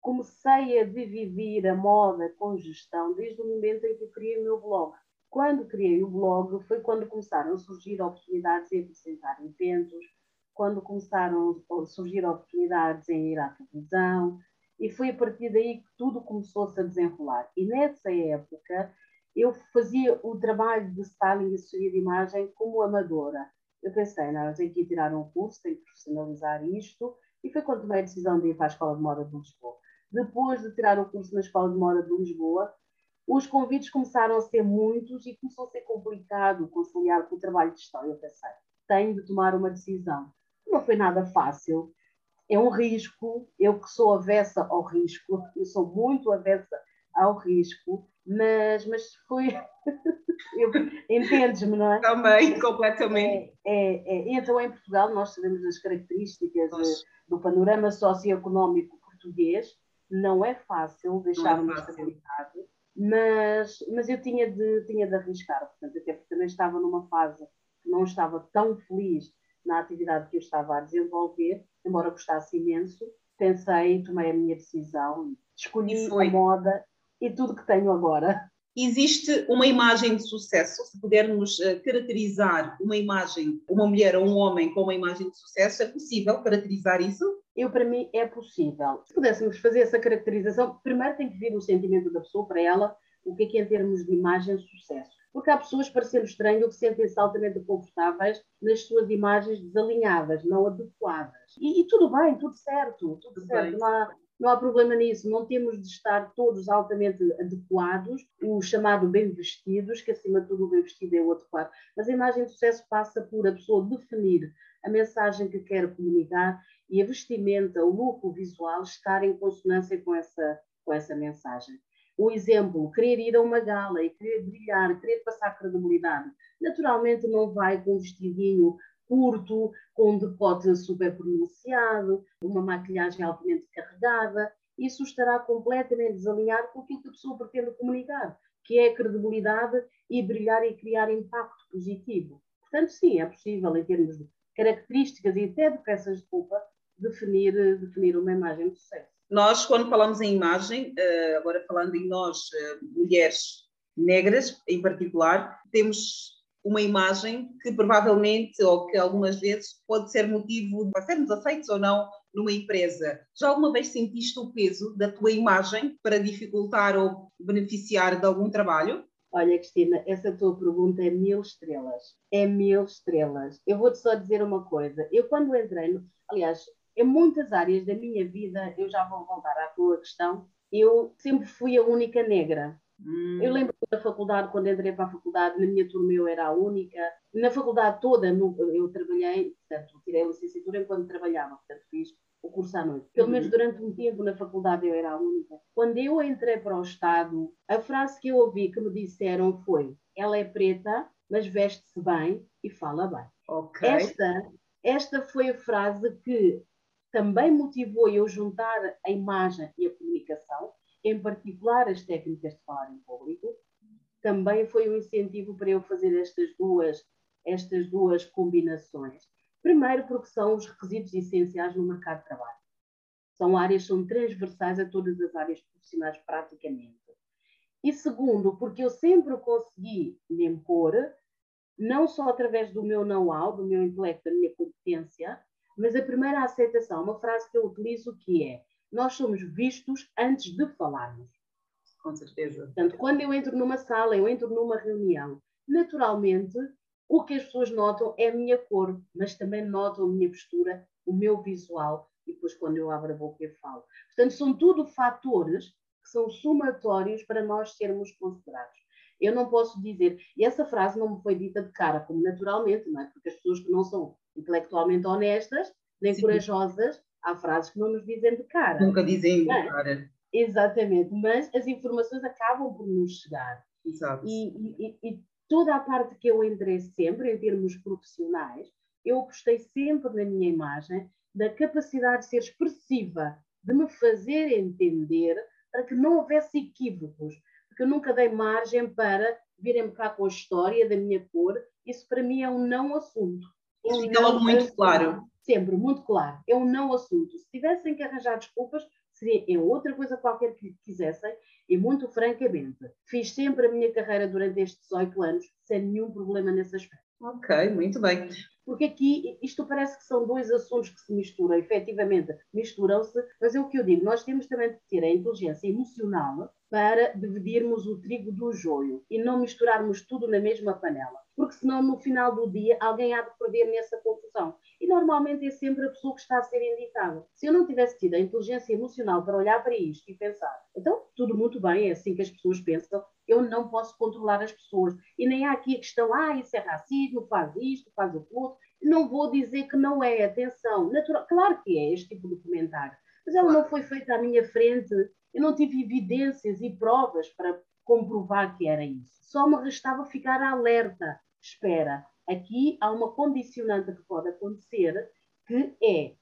comecei a dividir a moda com gestão desde o momento em que criei o meu blog. Quando criei o blog foi quando começaram a surgir oportunidades em apresentar eventos, quando começaram a surgir oportunidades em ir à televisão, e foi a partir daí que tudo começou-se a desenrolar. E nessa época eu fazia o trabalho de styling e assessoria de imagem como amadora. Eu pensei, não, eu tenho que ir tirar um curso, tenho que profissionalizar isto, e foi quando tomei a decisão de ir para a Escola de Moda de Lisboa. Depois de tirar o curso na Escola de Moda de Lisboa, os convites começaram a ser muitos e começou a ser complicado conciliar com o trabalho de gestão. Eu pensei, tenho de tomar uma decisão. Não foi nada fácil, é um risco. Eu que sou avessa ao risco, eu sou muito avessa ao risco, mas, mas foi. Entendes-me, não é? Também, completamente. É, é, é, Então, em Portugal, nós sabemos as características do panorama socioeconómico português. Não é fácil deixar é estabilidade, mas, mas eu tinha de, tinha de arriscar, portanto, até porque também estava numa fase que não estava tão feliz na atividade que eu estava a desenvolver, embora gostasse imenso, pensei, tomei a minha decisão, escolhi a moda e tudo que tenho agora. Existe uma imagem de sucesso, se pudermos uh, caracterizar uma imagem, uma mulher ou um homem com uma imagem de sucesso, é possível caracterizar isso? Eu, para mim, é possível. Se pudéssemos fazer essa caracterização, primeiro tem que ver o sentimento da pessoa, para ela, o que é que é em termos de imagem sucesso. Porque há pessoas, parecendo estranho, que sentem-se altamente confortáveis nas suas imagens desalinhadas, não adequadas. E, e tudo bem, tudo certo, tudo, tudo certo. Não há, não há problema nisso. Não temos de estar todos altamente adequados, o chamado bem vestidos, que acima de tudo o bem vestido é o adequado. Mas a imagem de sucesso passa por a pessoa definir a mensagem que quer comunicar e a vestimenta, o look, visual estar em consonância com essa, com essa mensagem. O exemplo, querer ir a uma gala e querer brilhar, querer passar credibilidade, naturalmente não vai com um vestidinho curto, com um decote super pronunciado, uma maquilhagem altamente carregada. Isso estará completamente desalinhado com aquilo que a pessoa pretende comunicar, que é a credibilidade e brilhar e criar impacto positivo. Portanto, sim, é possível, em termos de características e até de peças de roupa, definir, definir uma imagem de sucesso. Nós, quando falamos em imagem, eh, agora falando em nós, eh, mulheres negras em particular, temos uma imagem que provavelmente, ou que algumas vezes, pode ser motivo para sermos aceitos ou não numa empresa. Já alguma vez sentiste o peso da tua imagem para dificultar ou beneficiar de algum trabalho? Olha, Cristina, essa tua pergunta é mil estrelas. É mil estrelas. Eu vou-te só dizer uma coisa. Eu, quando entrei, aliás, em muitas áreas da minha vida, eu já vou voltar à tua questão, eu sempre fui a única negra. Hum. Eu lembro da faculdade, quando entrei para a faculdade, na minha turma eu era a única. Na faculdade toda eu trabalhei, portanto, tirei a licenciatura enquanto trabalhava, portanto, fiz o curso à noite. Pelo menos uhum. durante um tempo na faculdade eu era a única. Quando eu entrei para o Estado, a frase que eu ouvi que me disseram foi: ela é preta, mas veste-se bem e fala bem. Okay. Esta, esta foi a frase que também motivou eu juntar a imagem e a comunicação, em particular as técnicas de falar em público, também foi um incentivo para eu fazer estas duas, estas duas combinações. Primeiro, porque são os requisitos essenciais no mercado de trabalho. São áreas, são transversais a todas as áreas profissionais, praticamente. E segundo, porque eu sempre consegui me impor, não só através do meu know-how, do meu intelecto, da minha competência, mas a primeira aceitação, uma frase que eu utilizo que é: nós somos vistos antes de falarmos. Com certeza. Portanto, quando eu entro numa sala, eu entro numa reunião, naturalmente o que as pessoas notam é a minha cor, mas também notam a minha postura, o meu visual e depois quando eu abro a boca eu falo. Portanto, são tudo fatores que são somatórios para nós sermos considerados. Eu não posso dizer, e essa frase não me foi dita de cara, como naturalmente, não é? porque as pessoas que não são intelectualmente honestas, nem Sim. corajosas, há frases que não nos dizem de cara. Nunca dizem de cara. Exatamente, mas as informações acabam por nos chegar. Exato. E, e, e toda a parte que eu entrei sempre, em termos profissionais, eu apostei sempre na minha imagem da capacidade de ser expressiva, de me fazer entender para que não houvesse equívocos, porque eu nunca dei margem para virem cá com a história da minha cor. Isso para mim é um não assunto. Um Fica logo muito claro. Sempre, muito claro. É um não assunto. Se tivessem que arranjar desculpas, seria em outra coisa qualquer que quisessem, e muito francamente, fiz sempre a minha carreira durante estes 18 anos sem nenhum problema nesse aspecto. Ok, muito bem. Porque aqui isto parece que são dois assuntos que se misturam, efetivamente misturam-se, mas é o que eu digo, nós temos também de ter a inteligência emocional para dividirmos o trigo do joio e não misturarmos tudo na mesma panela, porque senão no final do dia alguém há de perder nessa confusão. E normalmente é sempre a pessoa que está a ser indicada. Se eu não tivesse tido a inteligência emocional para olhar para isto e pensar, então tudo muito bem, é assim que as pessoas pensam, eu não posso controlar as pessoas. E nem há aqui a questão, ah, isso é racismo, faz isto, faz o outro. Não vou dizer que não é, atenção, natural, claro que é este tipo de comentário, mas ela não foi feita à minha frente, eu não tive evidências e provas para comprovar que era isso. Só me restava ficar alerta. Espera, aqui há uma condicionante que pode acontecer, que é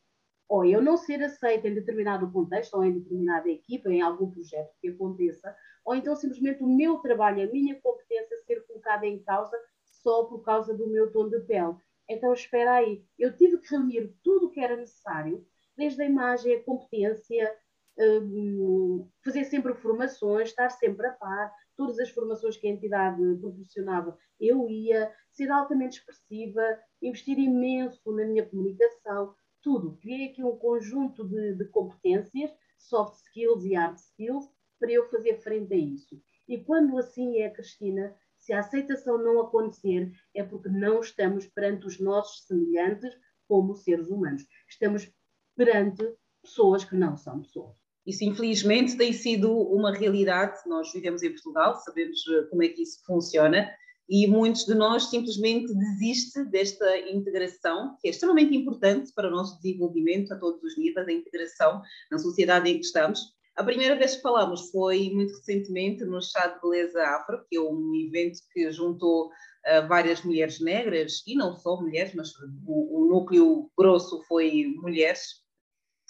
ou eu não ser aceita em determinado contexto, ou em determinada equipa, em algum projeto que aconteça, ou então simplesmente o meu trabalho, a minha competência ser colocada em causa só por causa do meu tom de pele. Então, espera aí, eu tive que reunir tudo o que era necessário, desde a imagem, a competência, fazer sempre formações, estar sempre a par, todas as formações que a entidade proporcionava, eu ia, ser altamente expressiva, investir imenso na minha comunicação, tudo. Criei aqui um conjunto de, de competências, soft skills e hard skills, para eu fazer frente a isso. E quando assim é, Cristina, se a aceitação não acontecer, é porque não estamos perante os nossos semelhantes como seres humanos. Estamos perante pessoas que não são pessoas. Isso, infelizmente, tem sido uma realidade. Nós vivemos em Portugal, sabemos eh, como é que isso funciona, e muitos de nós simplesmente desistem desta integração, que é extremamente importante para o nosso desenvolvimento a todos os níveis, a integração na sociedade em que estamos. A primeira vez que falamos foi muito recentemente no Chá de Beleza Afro, que é um evento que juntou uh, várias mulheres negras, e não só mulheres, mas o, o núcleo grosso foi mulheres,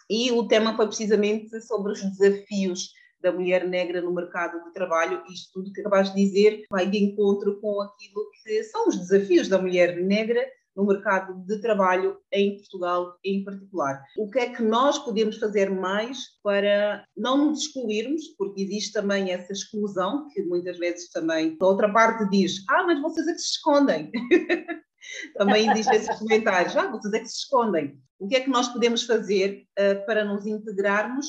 e o tema foi precisamente sobre os desafios da mulher negra no mercado de trabalho. Isto tudo que acabaste de dizer vai de encontro com aquilo que são os desafios da mulher negra no mercado de trabalho em Portugal em particular. O que é que nós podemos fazer mais para não nos excluirmos, porque existe também essa exclusão, que muitas vezes também a outra parte diz, ah, mas vocês é que se escondem. também existem esses comentários, ah, vocês é que se escondem. O que é que nós podemos fazer uh, para nos integrarmos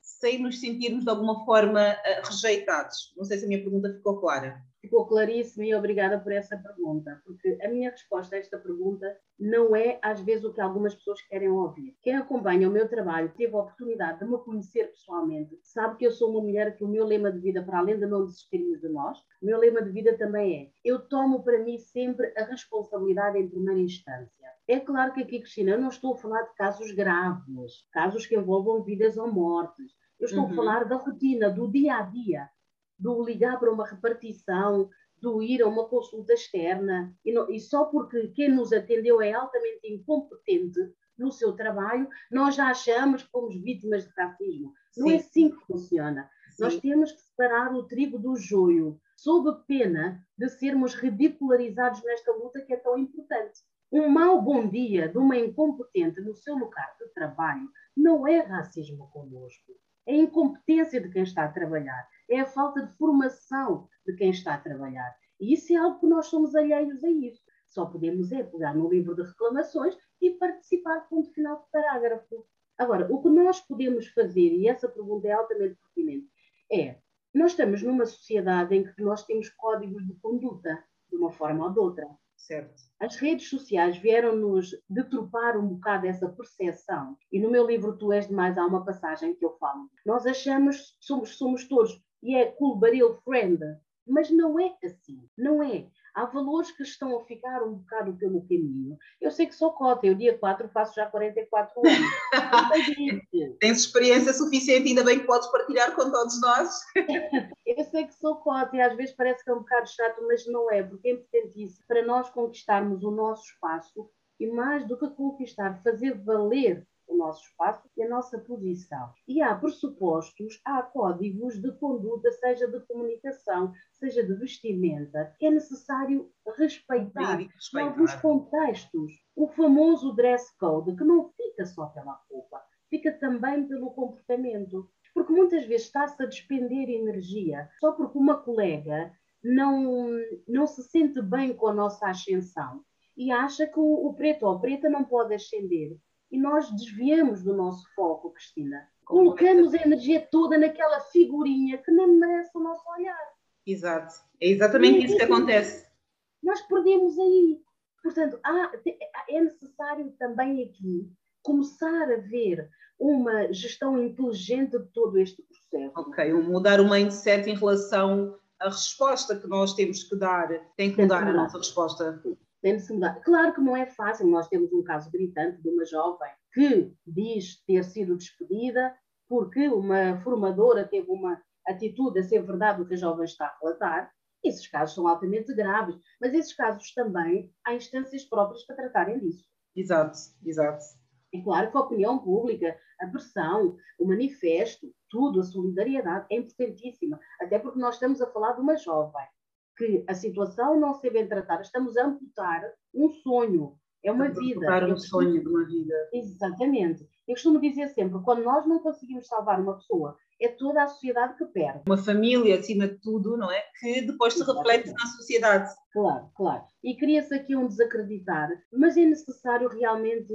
sem nos sentirmos de alguma forma uh, rejeitados? Não sei se a minha pergunta ficou clara. Ficou claríssimo e obrigada por essa pergunta, porque a minha resposta a esta pergunta não é às vezes o que algumas pessoas querem ouvir. Quem acompanha o meu trabalho, teve a oportunidade de me conhecer pessoalmente, sabe que eu sou uma mulher que o meu lema de vida, para além de não desistirmos de nós, o meu lema de vida também é: eu tomo para mim sempre a responsabilidade em primeira instância. É claro que aqui, Cristina, eu não estou a falar de casos graves, casos que envolvam vidas ou mortes. Eu estou uhum. a falar da rotina, do dia a dia do ligar para uma repartição, do ir a uma consulta externa, e, não, e só porque quem nos atendeu é altamente incompetente no seu trabalho, nós já achamos que fomos vítimas de racismo. Sim. Não é assim que funciona. Sim. Nós temos que separar o trigo do joio, sob pena de sermos ridicularizados nesta luta que é tão importante. Um mau bom dia de uma incompetente no seu lugar de trabalho não é racismo conosco. É incompetência de quem está a trabalhar é a falta de formação de quem está a trabalhar. E isso é algo que nós somos alheios a isso. Só podemos é pegar no livro de reclamações e participar, ponto final de parágrafo. Agora, o que nós podemos fazer, e essa pergunta é altamente pertinente, é: nós estamos numa sociedade em que nós temos códigos de conduta, de uma forma ou de outra. Certo. As redes sociais vieram-nos deturpar um bocado essa percepção. E no meu livro Tu És Demais há uma passagem que eu falo. Nós achamos, somos, somos todos e é cool baril friend. Mas não é assim, não é. Há valores que estão a ficar um bocado pelo caminho. Eu sei que sou cota, eu dia 4 faço já 44 anos. Tens experiência suficiente, ainda bem que podes partilhar com todos nós. eu sei que sou cota e às vezes parece que é um bocado chato, mas não é, porque é importantíssimo para nós conquistarmos o nosso espaço e mais do que conquistar, fazer valer o nosso espaço e a nossa posição. E há pressupostos, há códigos de conduta, seja de comunicação, seja de vestimenta, que é necessário respeitar, respeitar. em alguns contextos. O famoso dress code, que não fica só pela roupa, fica também pelo comportamento. Porque muitas vezes está-se a despender energia só porque uma colega não, não se sente bem com a nossa ascensão e acha que o, o preto ou a preta não pode ascender. E nós desviamos do nosso foco, Cristina. Colocamos a energia toda naquela figurinha que não merece o nosso olhar. Exato. É exatamente E isso que isso- acontece. Nós perdemos aí. Portanto, há- é necessário também aqui começar a ver uma gestão inteligente de todo este processo. Ok, mudar o mindset em relação à resposta que nós temos que dar. Tem que mudar a nossa resposta. Tem de se mudar. Claro que não é fácil. Nós temos um caso gritante de uma jovem que diz ter sido despedida porque uma formadora teve uma atitude a ser verdade o que a jovem está a relatar. Esses casos são altamente graves, mas esses casos também há instâncias próprias para tratarem disso. Exato, exato. É claro que a opinião pública, a pressão, o manifesto, tudo, a solidariedade é importantíssima. Até porque nós estamos a falar de uma jovem que a situação não ser bem tratada, estamos a amputar um sonho, é uma Estamos vida. amputar um costumo- sonho de uma vida. Exatamente. Eu costumo dizer sempre, quando nós não conseguimos salvar uma pessoa, é toda a sociedade que perde. Uma família, acima de tudo, não é? Que depois se reflete na sociedade. Claro, claro. E cria-se aqui um desacreditar, mas é necessário realmente,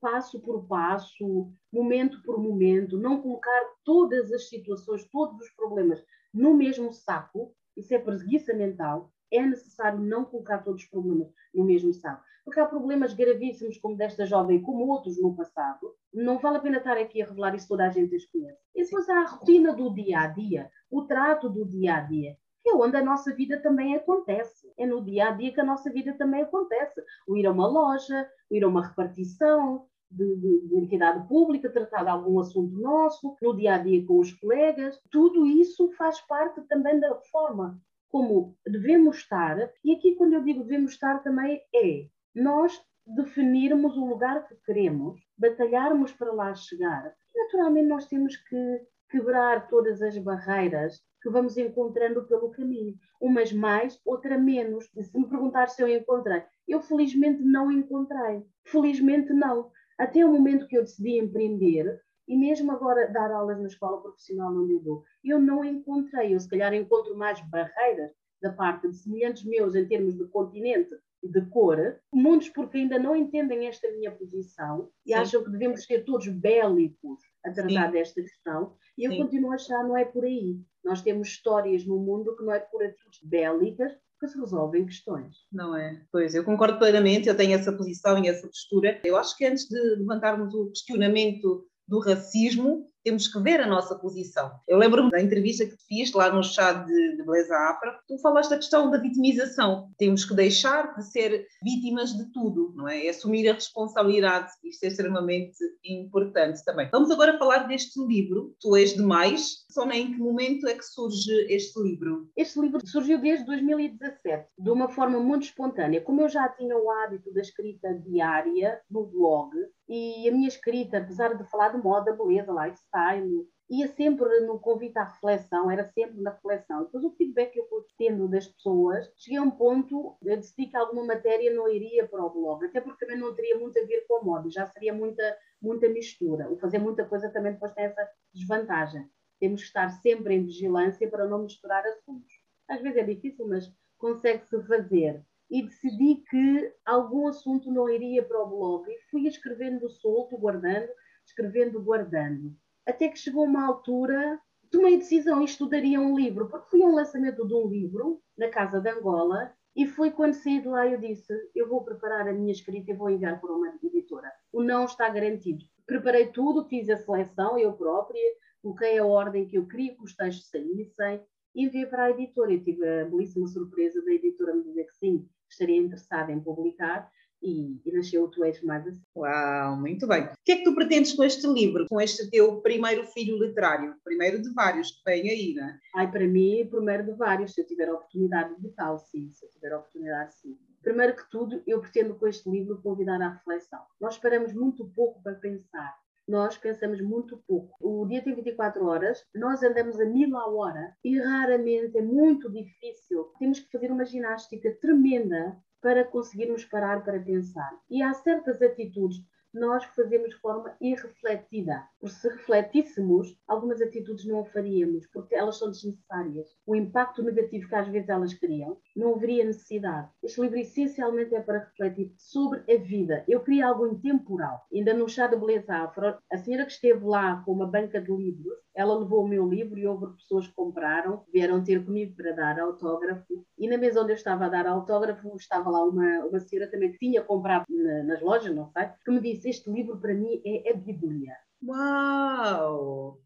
passo por passo, momento por momento, não colocar todas as situações, todos os problemas no mesmo saco. Isso é preguiça mental. É necessário não colocar todos os problemas no mesmo saco. Porque há problemas gravíssimos, como desta jovem, como outros no passado. Não vale a pena estar aqui a revelar isso, toda a gente os conhece. E depois há a rotina do dia a dia, o trato do dia a dia que é onde a nossa vida também acontece. É no dia a dia que a nossa vida também acontece. O ir a uma loja, o ir a uma repartição de, de- de entidade pública, tratar de algum assunto nosso, no dia a dia com os colegas, tudo isso faz parte também da forma como devemos estar. E aqui, quando eu digo devemos estar, também é nós definirmos o lugar que queremos, batalharmos para lá chegar. Naturalmente, nós temos que quebrar todas as barreiras que vamos encontrando pelo caminho. Umas mais, outra menos. E se me perguntar se eu encontrei, eu felizmente não encontrei. Felizmente não. Até o momento que eu decidi empreender, e mesmo agora dar aulas na escola profissional onde eu dou, eu não encontrei. Eu se calhar encontro mais barreiras da parte de semelhantes meus em termos de continente e de cor, muitos porque ainda não entendem esta minha posição e Sim. acham que devemos ser todos bélicos a tratar Sim. desta questão. E eu Sim. continuo a achar não é por aí. Nós temos histórias no mundo que não é por atitudes bélicas que se resolvem questões. Não é? Pois, eu concordo plenamente, eu tenho essa posição e essa postura. Eu acho que antes de levantarmos o questionamento do racismo, temos que ver a nossa posição. Eu lembro-me da entrevista que fiz lá no chá de, de Beleza Afra, tu falaste da questão da vitimização. Temos que deixar de ser vítimas de tudo, não é? E assumir a responsabilidade. Isto é extremamente importante também. Vamos agora falar deste livro, Tu És Demais. Só em que momento é que surge este livro? Este livro surgiu desde 2017, de uma forma muito espontânea. Como eu já tinha o hábito da escrita diária no blog, e a minha escrita, apesar de falar de moda, beleza, lifestyle, ia sempre no convite à reflexão, era sempre na reflexão. Depois o feedback que eu fui tendo das pessoas, cheguei a um ponto, eu decidi que alguma matéria não iria para o blog, até porque também não teria muito a ver com a moda, já seria muita, muita mistura. O fazer muita coisa também depois tem essa desvantagem. Temos que estar sempre em vigilância para não misturar assuntos. Às vezes é difícil, mas consegue-se fazer. E decidi que algum assunto não iria para o blog e fui escrevendo solto, guardando, escrevendo, guardando. Até que chegou uma altura, tomei a decisão e estudaria um livro, porque fui a um lançamento de um livro na Casa de Angola e foi quando saí de lá eu disse, eu vou preparar a minha escrita e vou enviar para uma editora. O não está garantido. Preparei tudo, fiz a seleção eu própria, coloquei a ordem que eu queria que os textos saíssem e enviei para a editora. Eu tive a belíssima surpresa da editora me dizer que sim, estaria interessada em publicar e, e nasceu o Tu És Mais Assim. Uau, muito bem. O que é que tu pretendes com este livro, com este teu primeiro filho literário? Primeiro de vários que vem aí, não é? Ai, para mim, primeiro de vários, se eu tiver a oportunidade de tal, sim, se eu tiver a oportunidade, sim. Primeiro que tudo, eu pretendo com este livro convidar à reflexão. Nós paramos muito pouco para pensar. Nós pensamos muito pouco. O dia tem 24 horas, nós andamos a mil a hora e raramente é muito difícil. Temos que fazer uma ginástica tremenda para conseguirmos parar para pensar. E há certas atitudes nós fazemos de forma irrefletida. Porque se refletíssemos, algumas atitudes não faríamos, porque elas são desnecessárias. O impacto negativo que às vezes elas criam, não haveria necessidade. Este livro essencialmente é para refletir sobre a vida. Eu queria algo intemporal. Ainda no chá da beleza afro, a senhora que esteve lá com uma banca de livros, ela levou o meu livro e houve pessoas que compraram, vieram ter comigo para dar autógrafo. E na mesa onde eu estava a dar autógrafo, estava lá uma, uma senhora também que tinha comprado na, nas lojas, não sei, que me disse: Este livro para mim é a Bíblia. Uau!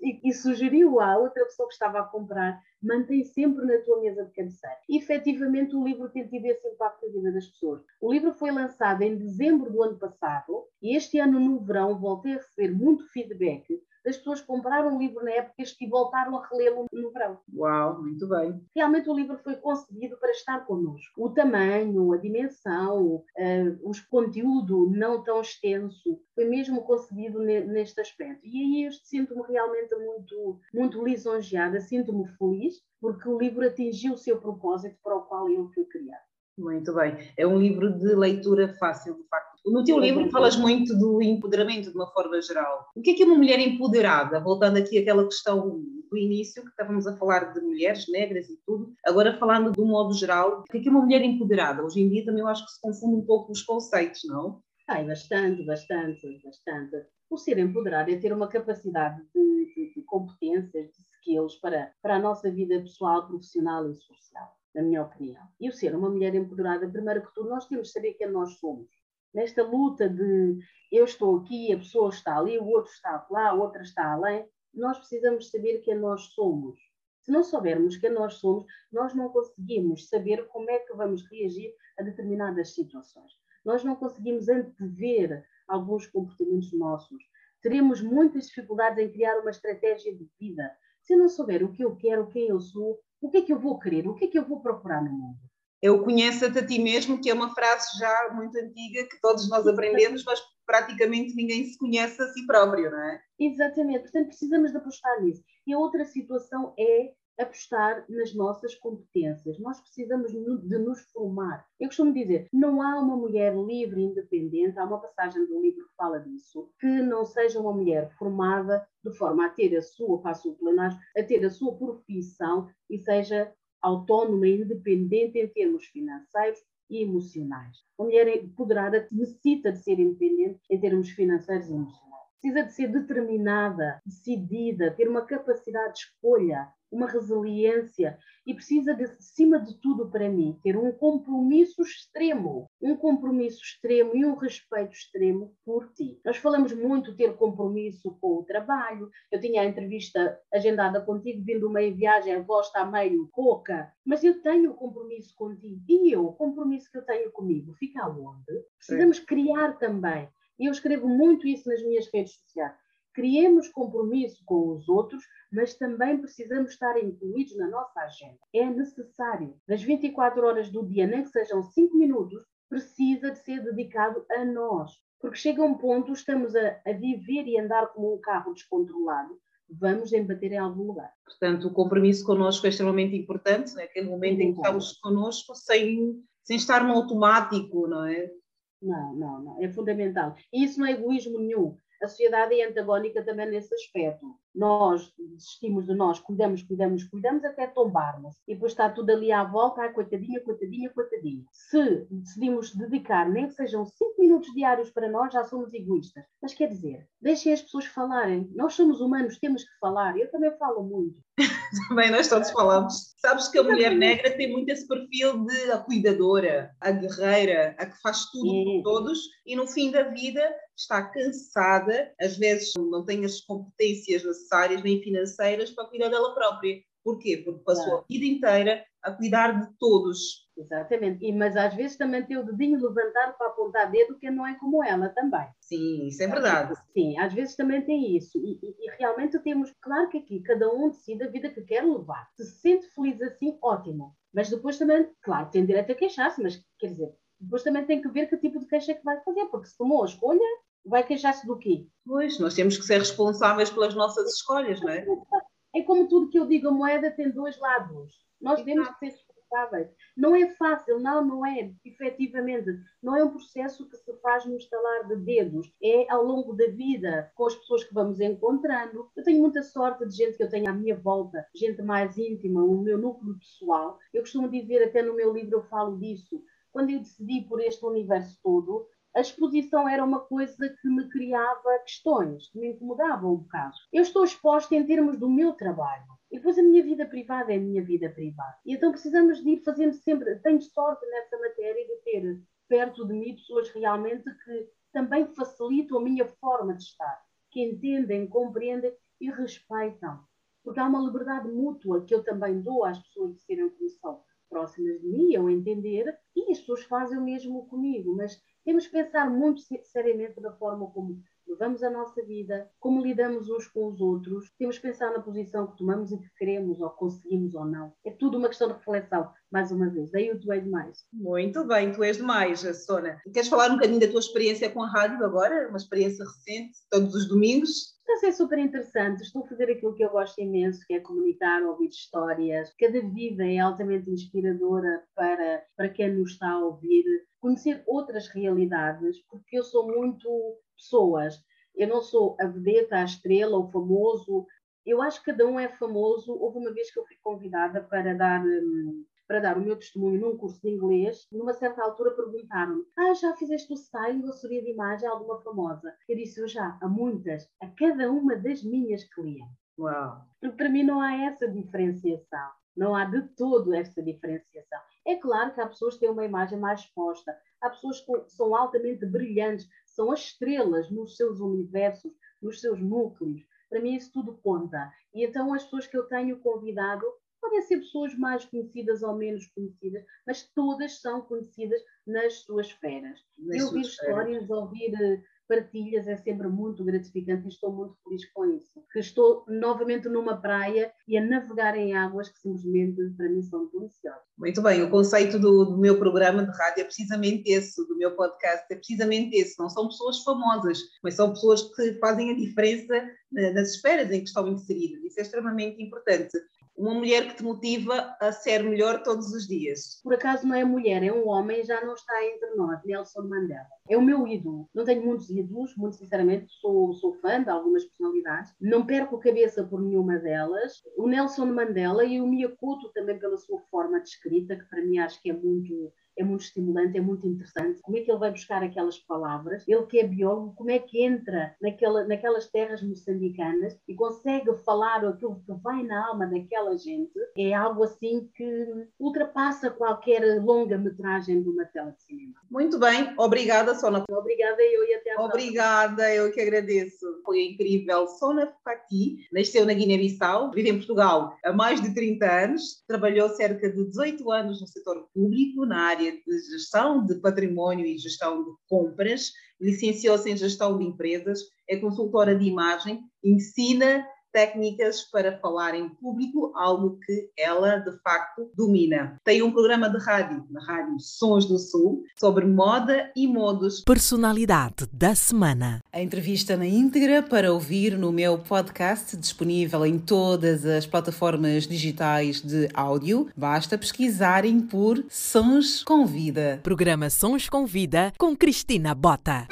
E, e, sugeriu à outra pessoa que estava a comprar: mantém sempre na tua mesa de cabeceira. E efetivamente o livro tem tido esse impacto na vida das pessoas. O livro foi lançado em dezembro do ano passado e este ano, no verão, voltei a receber muito feedback das pessoas compraram o livro na época e voltaram a relê-lo no verão. Uau, muito bem. Realmente o livro foi concebido para estar connosco. O tamanho, a dimensão, uh, os conteúdo não tão extenso, foi mesmo concebido neste aspecto. E aí eu sinto-me realmente muito, muito lisonjeada, sinto-me feliz, porque o livro atingiu o seu propósito para o qual eu fui criado. Muito bem. É um livro de leitura fácil, de facto. No teu livro falas muito do empoderamento de uma forma geral. O que é que é uma mulher empoderada? Voltando aqui àquela questão do início, que estávamos a falar de mulheres negras e tudo, agora falando de um modo geral, o que é que é uma mulher empoderada? Hoje em dia também eu acho que se confunde um pouco os conceitos, não? Ai, bastante, bastante, bastante. O ser empoderado é ter uma capacidade de, de, de competências, de skills para, para a nossa vida pessoal, profissional e social na minha opinião. E o ser uma mulher empoderada, primeiro que tudo, nós temos de saber quem nós somos. Nesta luta de eu estou aqui, a pessoa está ali, o outro está lá, a outra está além, nós precisamos saber quem nós somos. Se não soubermos quem nós somos, nós não conseguimos saber como é que vamos reagir a determinadas situações. Nós não conseguimos antever alguns comportamentos nossos. Teremos muitas dificuldades em criar uma estratégia de vida. Se não souber o que eu quero, quem eu sou, o que é que eu vou querer? O que é que eu vou procurar no mundo? Eu conheço-te a ti mesmo, que é uma frase já muito antiga que todos nós aprendemos, mas praticamente ninguém se conhece a si próprio, não é? Exatamente, portanto precisamos de apostar nisso. E a outra situação é apostar nas nossas competências. Nós precisamos de nos formar. Eu costumo dizer, não há uma mulher livre e independente, há uma passagem do livro que fala disso, que não seja uma mulher formada de forma a ter a sua, passo plenário, a ter a sua profissão e seja autónoma e independente em termos financeiros e emocionais. Uma mulher empoderada necessita de ser independente em termos financeiros e emocionais. Precisa de ser determinada, decidida, ter uma capacidade de escolha, uma resiliência e precisa, de, acima de tudo, para mim, ter um compromisso extremo, um compromisso extremo e um respeito extremo por ti. Nós falamos muito ter compromisso com o trabalho. Eu tinha a entrevista agendada contigo, vindo meio viagem, a voz está meio coca, mas eu tenho compromisso contigo. E eu, o compromisso que eu tenho comigo, fica aonde? Precisamos Sim. criar também. E eu escrevo muito isso nas minhas redes sociais criemos compromisso com os outros, mas também precisamos estar incluídos na nossa agenda. É necessário. Das 24 horas do dia, nem que sejam 5 minutos, precisa de ser dedicado a nós. Porque chega um ponto, estamos a, a viver e andar como um carro descontrolado, vamos embater em algum lugar. Portanto, o compromisso connosco é extremamente importante, naquele momento em que estamos connosco, sem, sem estar no automático, não é? Não, não, não, é fundamental. E isso não é egoísmo nenhum a sociedade é antagónica também nesse aspecto. Nós desistimos de nós, cuidamos, cuidamos, cuidamos até tombarmos. E depois está tudo ali à volta, ah, coitadinha, coitadinha, coitadinha. Se decidimos dedicar, nem que sejam cinco minutos diários para nós, já somos egoístas. Mas quer dizer, deixem as pessoas falarem. Nós somos humanos, temos que falar. Eu também falo muito. também nós todos falamos. Sabes que a mulher negra tem muito esse perfil de a cuidadora, a guerreira, a que faz tudo por todos e no fim da vida está cansada, às vezes não tem as competências necessárias nem financeiras para cuidar dela própria. Porquê? Porque passou a vida inteira a cuidar de todos. Exatamente. E, mas às vezes também tem o dedinho levantado para apontar dedo que não é como ela também. Sim, isso é verdade. Sim, às vezes também tem isso. E, e, e, realmente temos, claro que aqui cada um decide a vida que quer levar. Se se sente feliz assim, ótimo. Mas depois também, claro, tem direito a queixar-se, mas quer dizer, depois também tem que ver que tipo de queixa é que vai fazer, porque se tomou a escolha, vai queixar-se do quê? Pois, nós temos que ser responsáveis pelas nossas escolhas, não é? É como tudo que eu digo, a moeda tem dois lados. Nós temos que ser responsáveis. Não é fácil, não, não é, efetivamente. Não é um processo que se faz no estalar de dedos. É ao longo da vida, com as pessoas que vamos encontrando. Eu tenho muita sorte de gente que eu tenho à minha volta, gente mais íntima, o meu núcleo pessoal. Eu costumo dizer, até no meu livro eu falo disso, quando eu decidi por este universo todo, a exposição era uma coisa que me criava questões, que me incomodava um bocado. Eu estou exposta em termos do meu trabalho. E depois a minha vida privada é a minha vida privada. E então precisamos de ir fazendo sempre. Tenho sorte nessa matéria de ter perto de mim pessoas realmente que também facilitam a minha forma de estar, que entendem, compreendem e respeitam. Porque há uma liberdade mútua que eu também dou às pessoas de serem como são próximas de mim, ao entender, e as pessoas fazem o mesmo comigo, mas temos que pensar muito seriamente na forma como levamos a nossa vida, como lidamos uns com os outros, temos que pensar na posição que tomamos e que queremos ou conseguimos ou não. É tudo uma questão de reflexão, mais uma vez. Daí o Tu És Demais. Muito bem, Tu És Demais, Sona. Queres falar um bocadinho da tua experiência com a rádio agora? Uma experiência recente, todos os domingos? Está a ser super interessante. Estou a fazer aquilo que eu gosto imenso, que é comunicar, ouvir histórias. Cada vida é altamente inspiradora para, para quem nos está a ouvir. Conhecer outras realidades, porque eu sou muito pessoas. Eu não sou a vedeta, a estrela, o famoso. Eu acho que cada um é famoso. Houve uma vez que eu fui convidada para dar hum, para dar o meu testemunho num curso de inglês, numa certa altura perguntaram-me: Ah, já fizeste o styling ou assessoria de imagem a alguma famosa? Eu disse: Eu já, a muitas, a cada uma das minhas clientes. Uau! Porque para mim não há essa diferenciação. Não há de todo essa diferenciação. É claro que há pessoas que têm uma imagem mais exposta, há pessoas que são altamente brilhantes, são as estrelas nos seus universos, nos seus núcleos. Para mim, isso tudo conta. E então, as pessoas que eu tenho convidado podem ser pessoas mais conhecidas ou menos conhecidas, mas todas são conhecidas nas suas esferas. Nas e ouvir histórias, ouvir eh, partilhas é sempre muito gratificante e estou muito feliz com isso. Que estou novamente numa praia e a navegar em águas que simplesmente para mim são deliciosas. Muito bem, o conceito do, do, meu programa de rádio é precisamente esse, do meu podcast é precisamente esse. Não são pessoas famosas, mas são pessoas que fazem a diferença nas esferas em que estão inseridas. Isso é extremamente importante uma mulher que te motiva a ser melhor todos os dias? Por acaso não é mulher, é um homem, já não está entre nós, Nelson Mandela. É o meu ídolo. Não tenho muitos ídolos, muito sinceramente, sou, sou fã de algumas personalidades. Não perco cabeça por nenhuma delas. O Nelson Mandela e o Mia Couto também pela sua forma de escrita, que para mim acho que é muito é muito estimulante, é muito interessante. Como é que ele vai buscar aquelas palavras? Ele que é biólogo, como é que entra naquela, naquelas terras moçambicanas e consegue falar aquilo que vai na alma daquela gente? É algo assim que ultrapassa qualquer longa-metragem de uma tela de cinema. Muito bem, obrigada, Sona. Obrigada eu e até a Obrigada, próxima. eu que agradeço. Foi incrível. Sona Fati nasceu na Guiné-Bissau, vive em Portugal há mais de 30 anos, trabalhou cerca de 18 anos no setor público, na área área de gestão de património e gestão de compras, licenciou-se em gestão de empresas, é consultora de imagem, ensina técnicas para falar em público, algo que ela de facto domina. Tem um programa de rádio, na rádio Sons do Sul, sobre moda e modos. Personalidade da semana. A entrevista na íntegra para ouvir no meu podcast, disponível em todas as plataformas digitais de áudio. Basta pesquisarem por Sons com Vida. Programa Sons com Vida com Cristina Bota.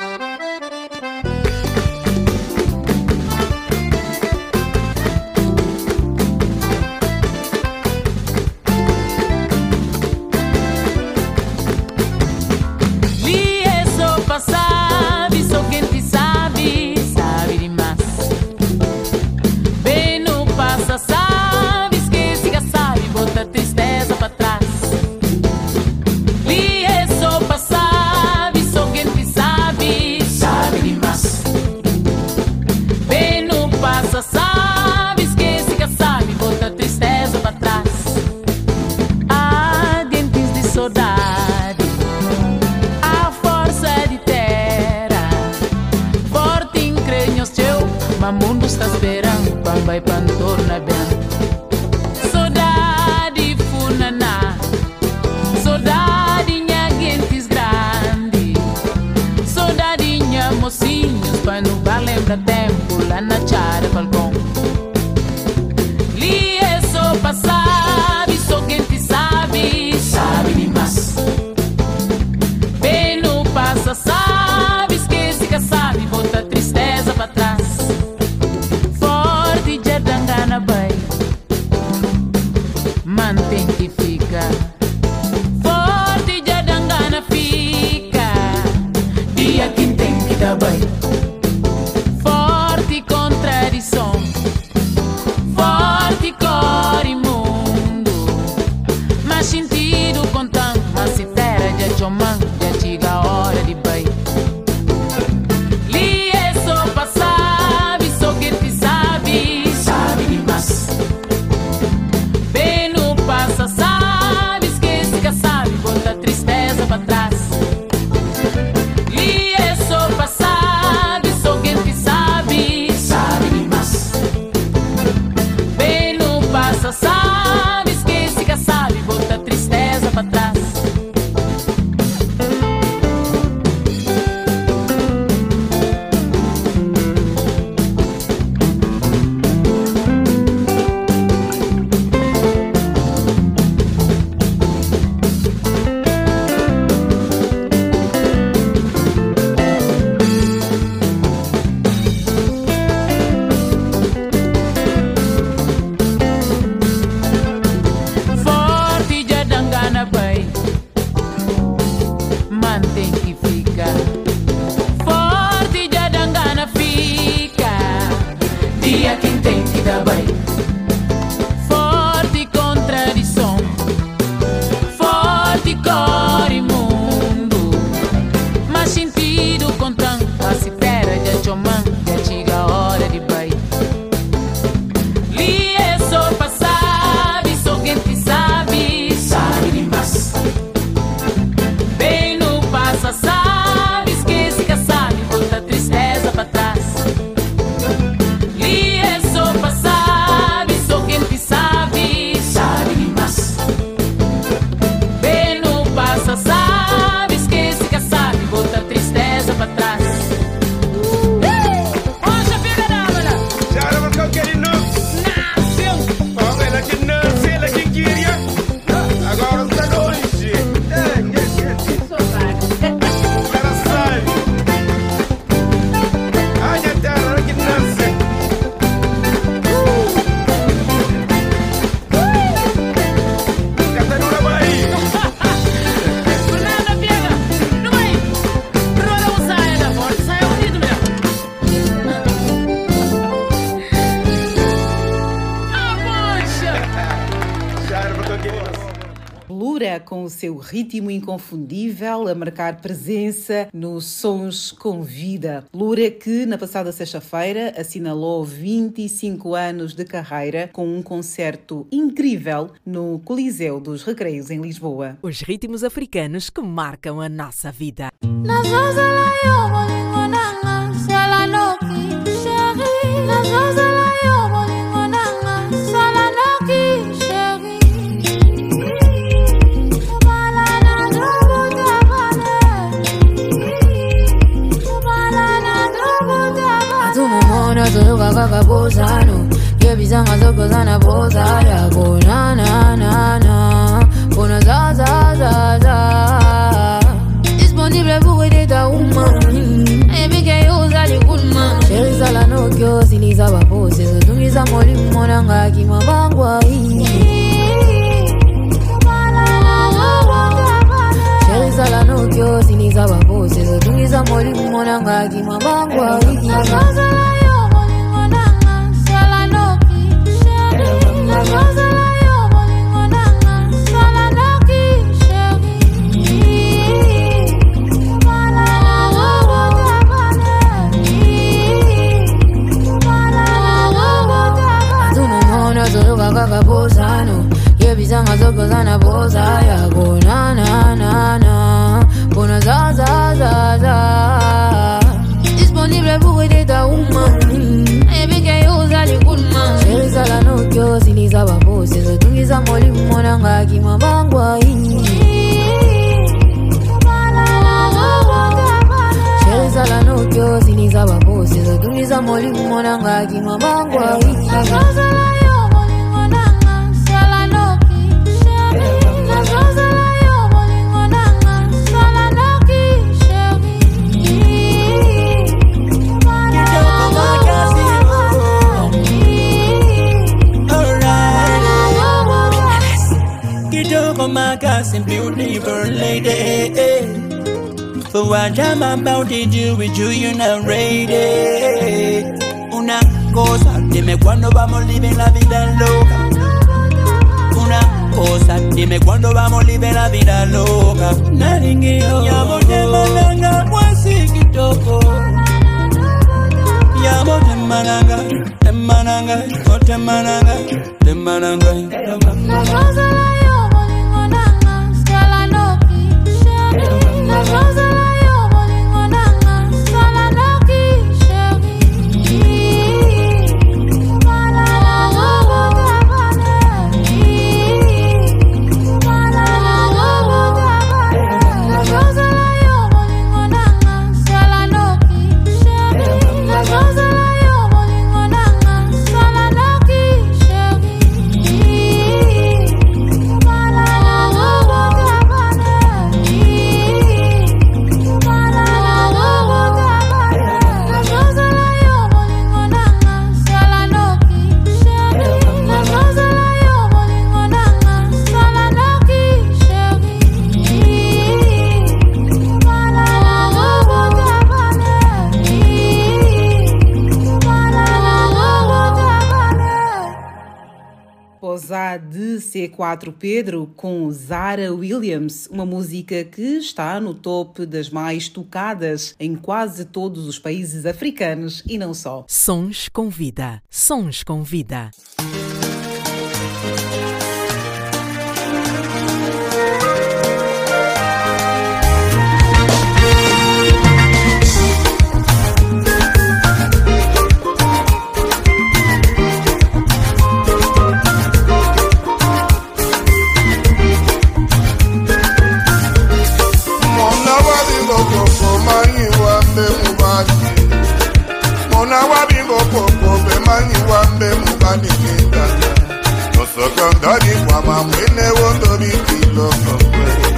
seu ritmo inconfundível, a marcar presença nos Sons com Vida. Loura que na passada sexta-feira assinalou 25 anos de carreira com um concerto incrível no Coliseu dos Recreios, em Lisboa. Os ritmos africanos que marcam a nossa vida. anapoza no yebiza amazoko zanapoza yako na na na na. Bona za za za za. Disponible pour aider ta umani ebikeyuza eh, likulma sherizala nokyo oh, silizabapose zotumiza molimu monanga kimabangwa sherizala nokyo oh, silizabapose zotumiza molimu monanga kimabangwa babozano yebizanga zokozana boza yako nananana mpona zazazaza disponible pour aider ta uma ebikeyo ozali kulma sherizala noki osiliza babosi ezotungisa molimo monanga akima bangwai sherizala noki osiliza babosi ezotungisa molimo monanga akima bangwai Makasi beautiful lady. For what I'm about to do with you, you're not ready Una cosa, dime cuándo vamos a vivir la vida loca. Una cosa, dime cuándo vamos a vivir la vida loca. Naringio, yamo te mananga, mwasi kitoko Yamo te mananga, te 94 Pedro com Zara Williams, uma música que está no topo das mais tocadas em quase todos os países africanos e não só. Sons com vida, sons com vida. Nsogọndọ dịkwa ma mgbe nnewo ndobi dị ilo ngongwere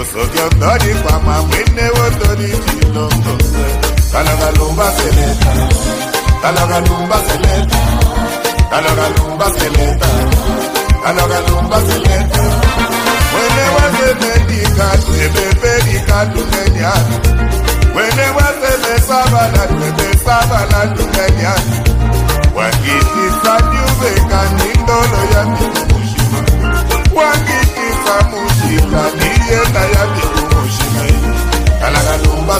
Nsogọndọ dịkwa ma mgbe nnewo ndobi dị ilo ngongwere Kalagalumba seleta Kalagalumba seleta Kalagalumba seleta Kalagalumba seleta Wene wase mendi kadu ebebe di kadu mendi adu Wene wase me sabala du ebe sabala du mendi adu Wakiti sadu muzika nindolo ya mikumushima wangikisa muzika niyenda ya mikumushima kalakalumba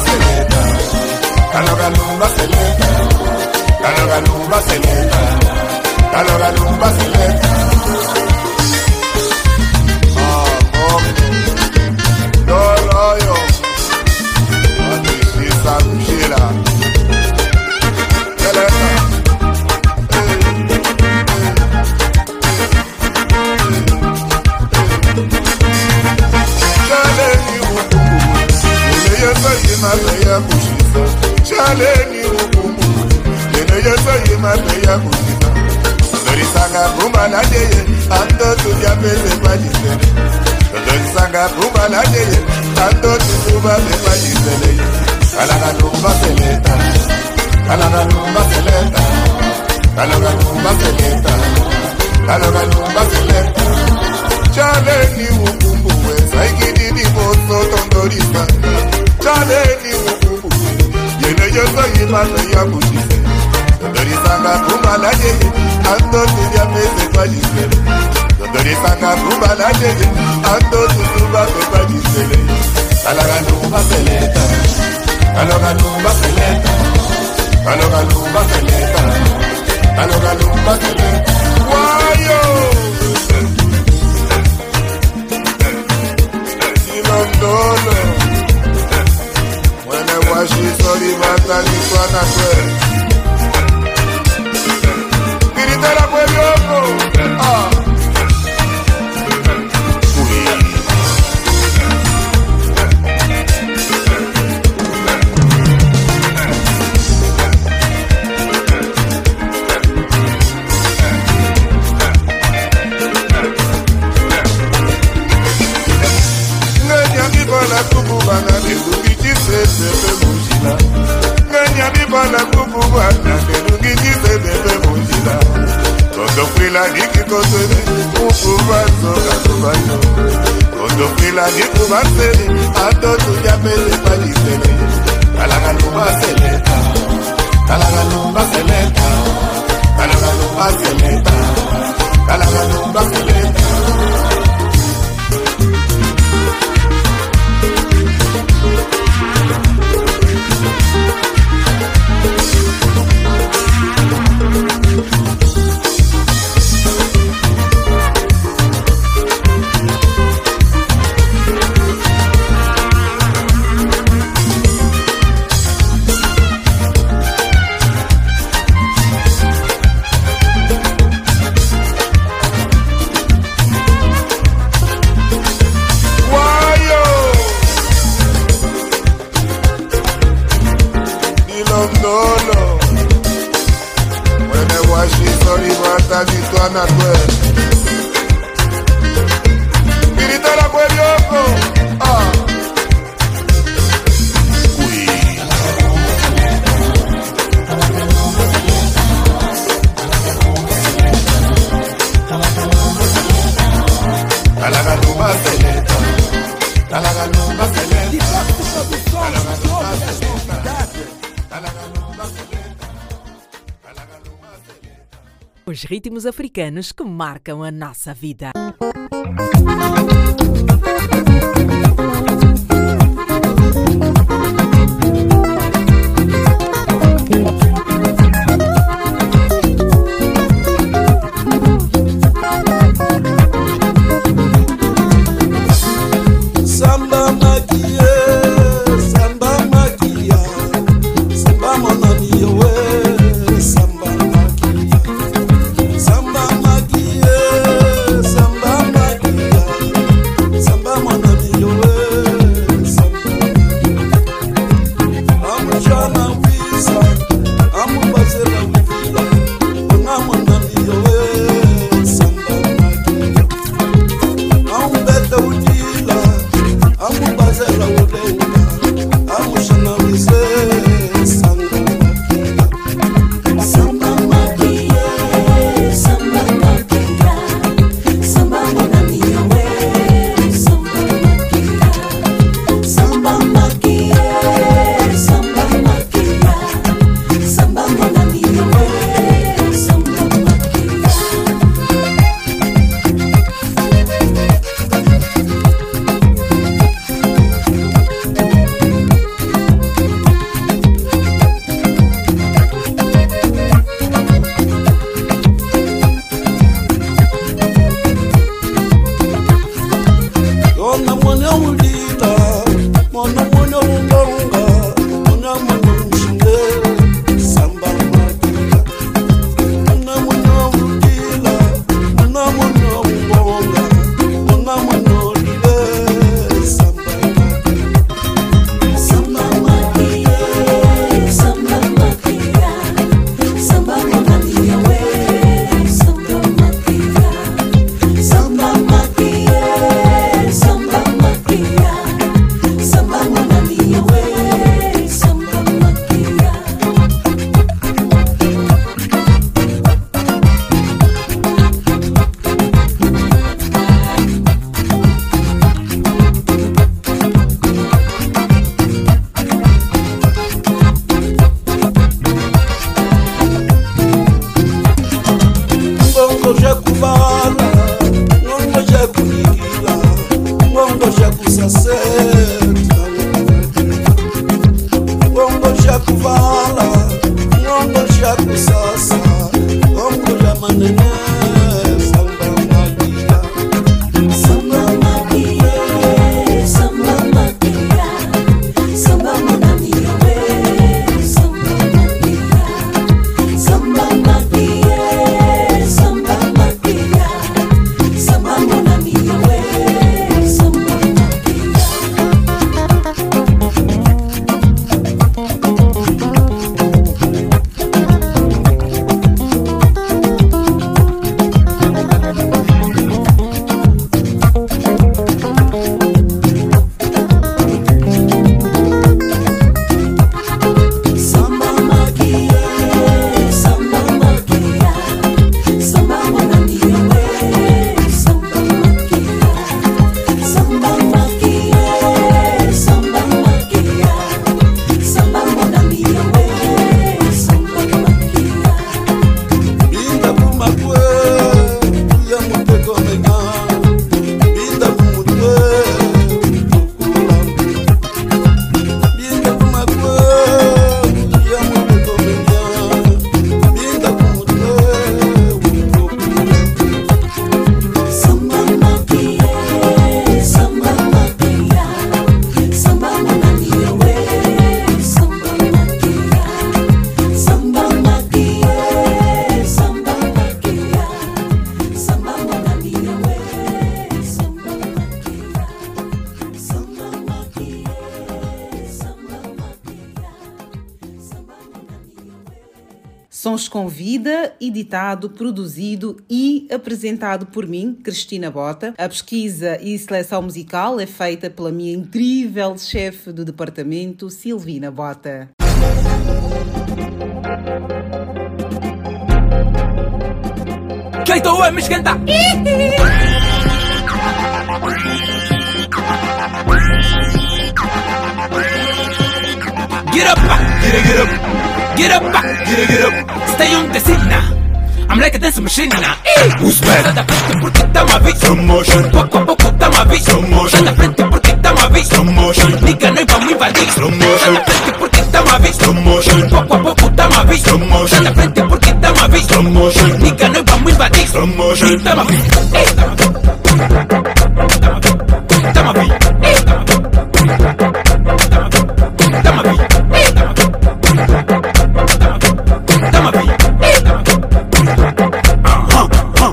maleni ukumu yena yeso yimapeya kusima zorisanga bumba ladeye ando tutyapeze balisele zorisanga bumba ladeye ando tutubabe balisele kalakalumba seleta kalakalumba seleta kalakalumba seleta kalakalumba seleta. Chaleni ukumbu wesa ikididi boso tondorisa. Chaleni ukumbu yosoki bato ya mokise totolisanga kumbala ndenge antotudia mpe pekwa lisele. Totolisanga kumbala ndenge antotusuba pekwa lisele. Kalaka lumba peleta kalaka lumba peleta kalaka lumba peleta kalaka lumba peleta. Wayo! London. àṣetọ́rí bàtà ní pátákó ẹ̀. ìdítọ́lá pẹ̀lú ọkọ̀. tofilaki koseli mukubazo katubayo kotofilaki kubaseli atotuyapele balisele talaka lubaseleta talaka lubaseleta talaka lubaseleta talaka lubaseleta os ritmos africanos que marcam a nossa vida. Sons Convida, editado, produzido e apresentado por mim, Cristina Bota. A pesquisa e seleção musical é feita pela minha incrível chefe do departamento, Silvina Bota. Keito é mesquenta. Get up, get up, get up, get up, get up, get up. Stay on the scene now. I'm like a dance machine now. Who's bad? Sai da frente porque tá uma vez. Slow motion. Pouco a pouco tá uma vez. Slow motion. Sai da frente porque tá uma vez. Slow motion. Nigga, nós vamos invadir. Slow motion. Sai da frente porque tá uma vez. Slow motion. Pouco a pouco tá uma vez. Slow motion. Sai da frente porque tá uma vez. Slow motion. Nigga, nós vamos invadir. Slow motion. Tá uma vez. Ei, tá uma vez. Tá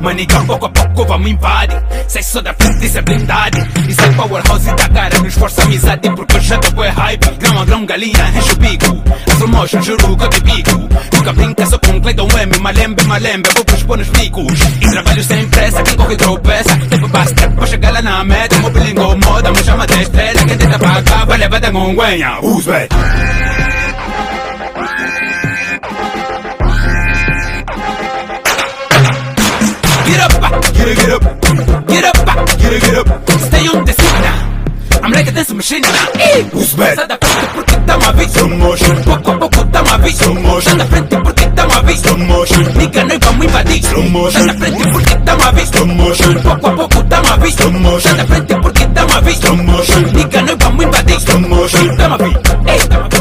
Manica, pouco a pouco vamos invadir Sai só da frente, isso é blindade Isso é powerhouse da cara, não esforça amizade Porque já tô é hype Grão a grão, galinha, enche o bico. A slow motion, juro que eu te pico. Nunca brinca só com Clayton M Malembe, malembe, vou pros bônus bicos E trabalho sem pressa, quem corre tropeça. Tempo basta pra chegar lá na meta. Meu bilingo moda, me chama de estrela. Quem tenta pagar, vai levar da gonguenha Who's bad? Get up, get up, get up, get up, get up. Stay on the scene now. Ah. I'm like a dance machine now. Hey, who's bad? Sai da frente porque tá uma vez. Slow motion. Pouco a pouco tá uma vez. Slow motion. Sai da frente porque tá uma vez. Slow motion. Nigga, nós vamos invadir. Slow motion. Sai da frente porque tá uma vez. Slow motion. Pouco a pouco tá uma vez. Slow motion. Sai da frente porque tá uma vez. Slow motion. Nigga, nós vamos invadir. Slow motion. Tá uma vez. Ei, tá uma vez.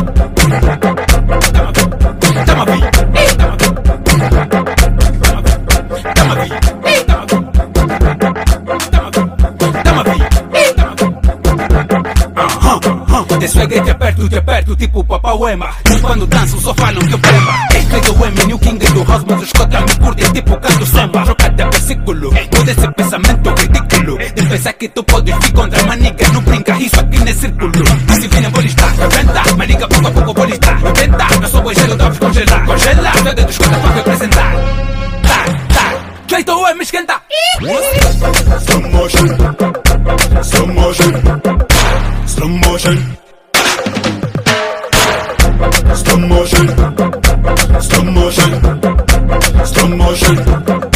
Te swag te aperto, te aperto, tipo Papa Wema. E quando danço só falam que eu prema. Ei, que do M, New King do House, mas os cotas me tipo canto samba. Troca de versículo, muda esse pensamento ridículo. De pensar que tu podes vir contra maniga, não brinca, isso aqui não é círculo. E se vem vou listar, rebenta. Maniga pouco a pouco vou listar. Eu sou boi gelo, dá congelar, congela. Toda dos cotas pra representar. Tá, tá. É me esquenta. Slow motion. Slow motion. Slow motion. Slow motion. Slow motion. Slow motion.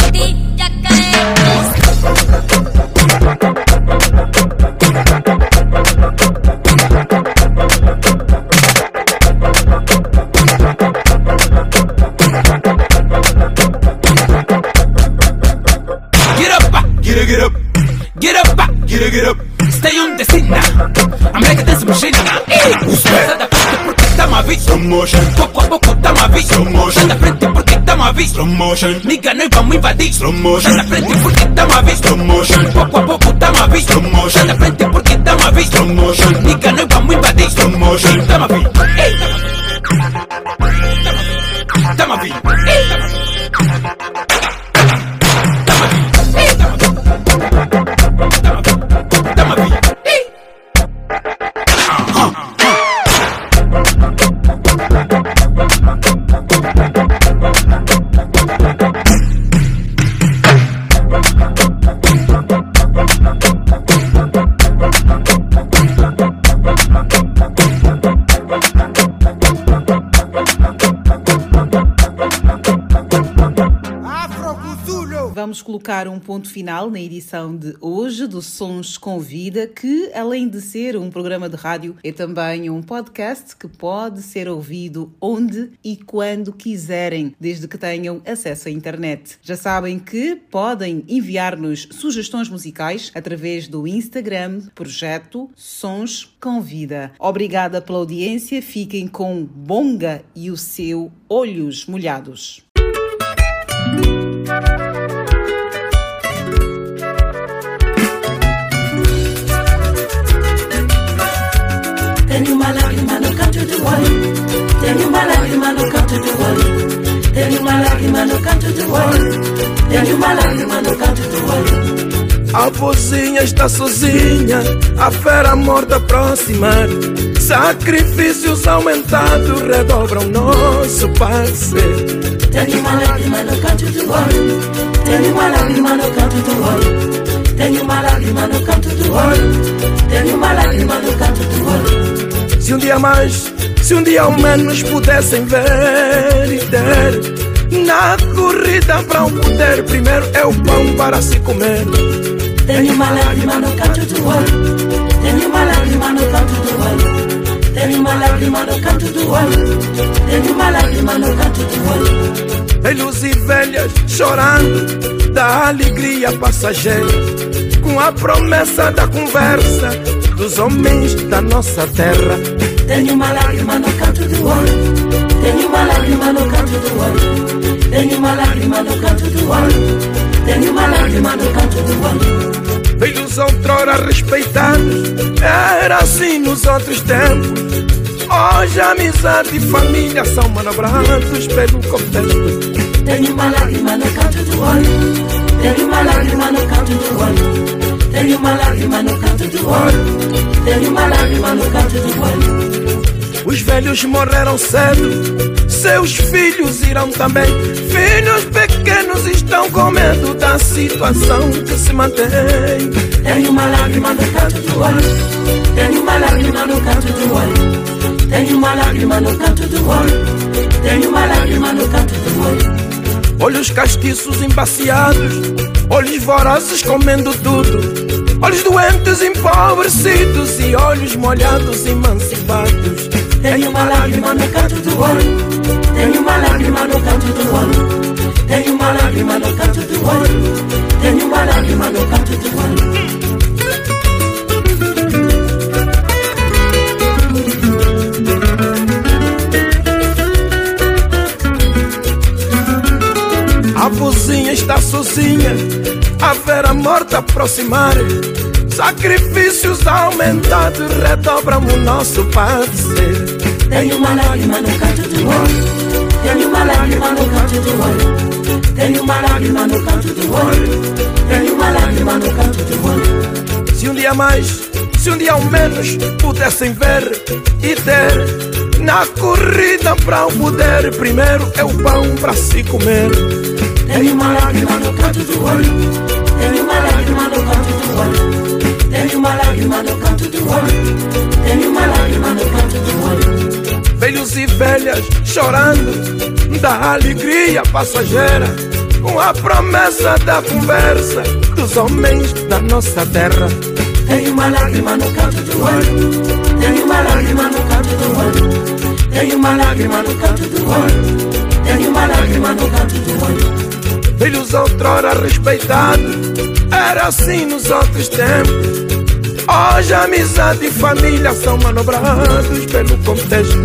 Motion. Pouco a pouco tá uma vez. Slow motion. Da frente porque tá uma vez. Slow motion. Nigga, nós vamos invadir. Slow motion. Da frente porque tá uma vez. Slow motion. Pouco a pouco tá uma vez. Slow motion. Da frente porque tá uma vez. Slow motion. Nigga, nós vamos invadir. Slow motion. Tá uma vez. Ei, colocar um ponto final na edição de hoje do Sons Convida, que além de ser um programa de rádio, é também um podcast que pode ser ouvido onde e quando quiserem, desde que tenham acesso à internet. Já sabem que podem enviar-nos sugestões musicais através do Instagram Projeto Sons Convida. Obrigada pela audiência, fiquem com Bonga e o seu Olhos Molhados. Tenho uma lágrima no canto do olho. Tenho uma lágrima no canto do olho. Tenho uma lágrima no canto do olho. Tenho uma lágrima no canto do olho. A vozinha está sozinha, a fera morta aproximar. Sacrifícios aumentados redobram nosso passe. Tenho uma lágrima no canto do olho. Tenho uma lágrima no canto do olho. Tenho uma lágrima no canto do olho. Tenho uma lágrima no canto do olho. Se um dia mais, se um dia ao menos pudessem ver e ter Na corrida para um poder Primeiro é o pão para se comer Tenho uma lágrima no canto do olho. Tenho uma lágrima no canto do olho. Tenho uma lágrima no canto do olho. Tenho uma lágrima no canto do olho. Velhos e velhas chorando Da alegria passageira Com a promessa da conversa Dos homens da nossa terra Tenho uma lágrima no canto do olho. Tenho uma lágrima no canto do olho. Tenho uma lágrima no canto do olho. Tenho uma lágrima no canto do olho. Velhos outrora respeitados Era assim nos outros tempos Hoje amizade e família são manobrados pelo contexto Tenho uma lágrima no canto do olho. Tenho uma lágrima no canto do olho. Tenho uma lágrima no canto do olho. Tenho uma lágrima no canto do olho. Os velhos morreram cedo, seus filhos irão também. Filhos pequenos estão com medo da situação que se mantém. Tenho uma lágrima no canto do olho. Tenho uma lágrima no canto do olho. Tenho uma lágrima no canto do olho. Tenho uma lágrima no canto do olho. Olhos castiços embaciados, olhos vorazes comendo tudo. Olhos doentes empobrecidos e olhos molhados emancipados. Tenho uma lágrima no canto do olho. Tenho uma lágrima no canto do olho. Tenho uma lágrima no canto do olho. Tenho uma lágrima no canto do olho. A vozinha está sozinha, a vera morta aproximar. Sacrifícios aumentados redobram o nosso padecer. Tenho uma lágrima no canto do olho. Tenho uma lágrima no canto do olho. Tenho uma lágrima no canto do olho. Tenho uma lágrima no canto do olho. Se um dia mais, se um dia ao menos pudessem ver e ter. Na corrida para o poder, primeiro é o pão para se comer. Tenho uma lágrima no canto do olho. Tenho uma lágrima no canto do olho. Tenho uma lágrima no canto do olho. Tenho uma lágrima no canto do olho. Velhos e velhas chorando da alegria passageira, com a promessa da conversa dos homens da nossa terra. Tenho uma lágrima no canto do olho. Tenho uma lágrima no canto do olho. Tenho uma lágrima no canto do olho. Tenho uma lágrima no canto do olho. Filhos outrora respeitados, era assim nos outros tempos. Hoje amizade e família são manobrados pelo contexto.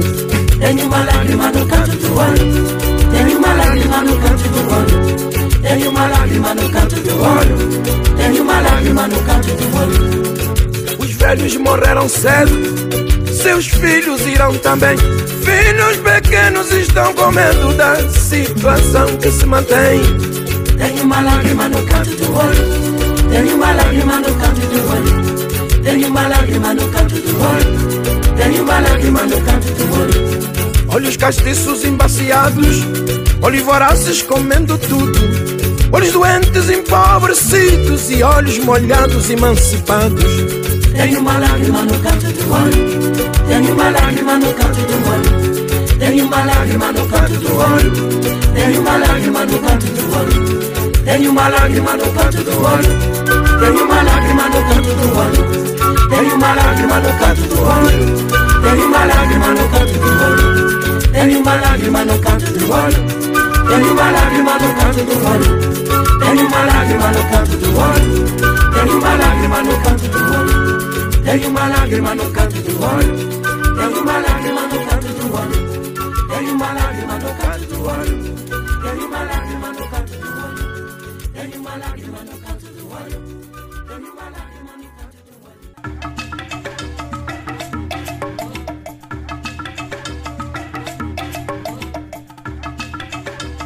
Tenho uma lágrima no canto do olho. Tenho uma lágrima no canto do olho. Tenho uma lágrima no canto do olho. Tenho uma lágrima no canto do olho. Os velhos morreram cedo, seus filhos irão também. Filhos pequenos estão com medo da situação que se mantém. Tenho uma lágrima no canto do olho. Tenho uma lágrima no canto do olho. Tenho uma lágrima no canto do olho. Tenho uma lágrima no canto do olho. Olhos castiços embaciados, olhos vorazes comendo tudo. Olhos doentes empobrecidos e olhos molhados emancipados. Tenho uma lágrima no canto do olho. Tenho uma lágrima no canto do olho. Tenho uma lágrima no canto do olho. Tenho uma lágrima no canto do olho. Tenho uma lágrima no canto do olho. Tenho uma lágrima no canto do olho. Tenho uma lágrima no canto do olho. Tenho uma lágrima no canto do olho. Tenho uma lágrima no canto do olho. Tenho uma lágrima no canto do olho. Tenho uma lágrima no canto do olho. Tenho uma lágrima no canto do olho. Tenho uma lágrima no canto do olho. Tenho uma lágrima no canto do olho. Tenho uma lágrima no canto do olho.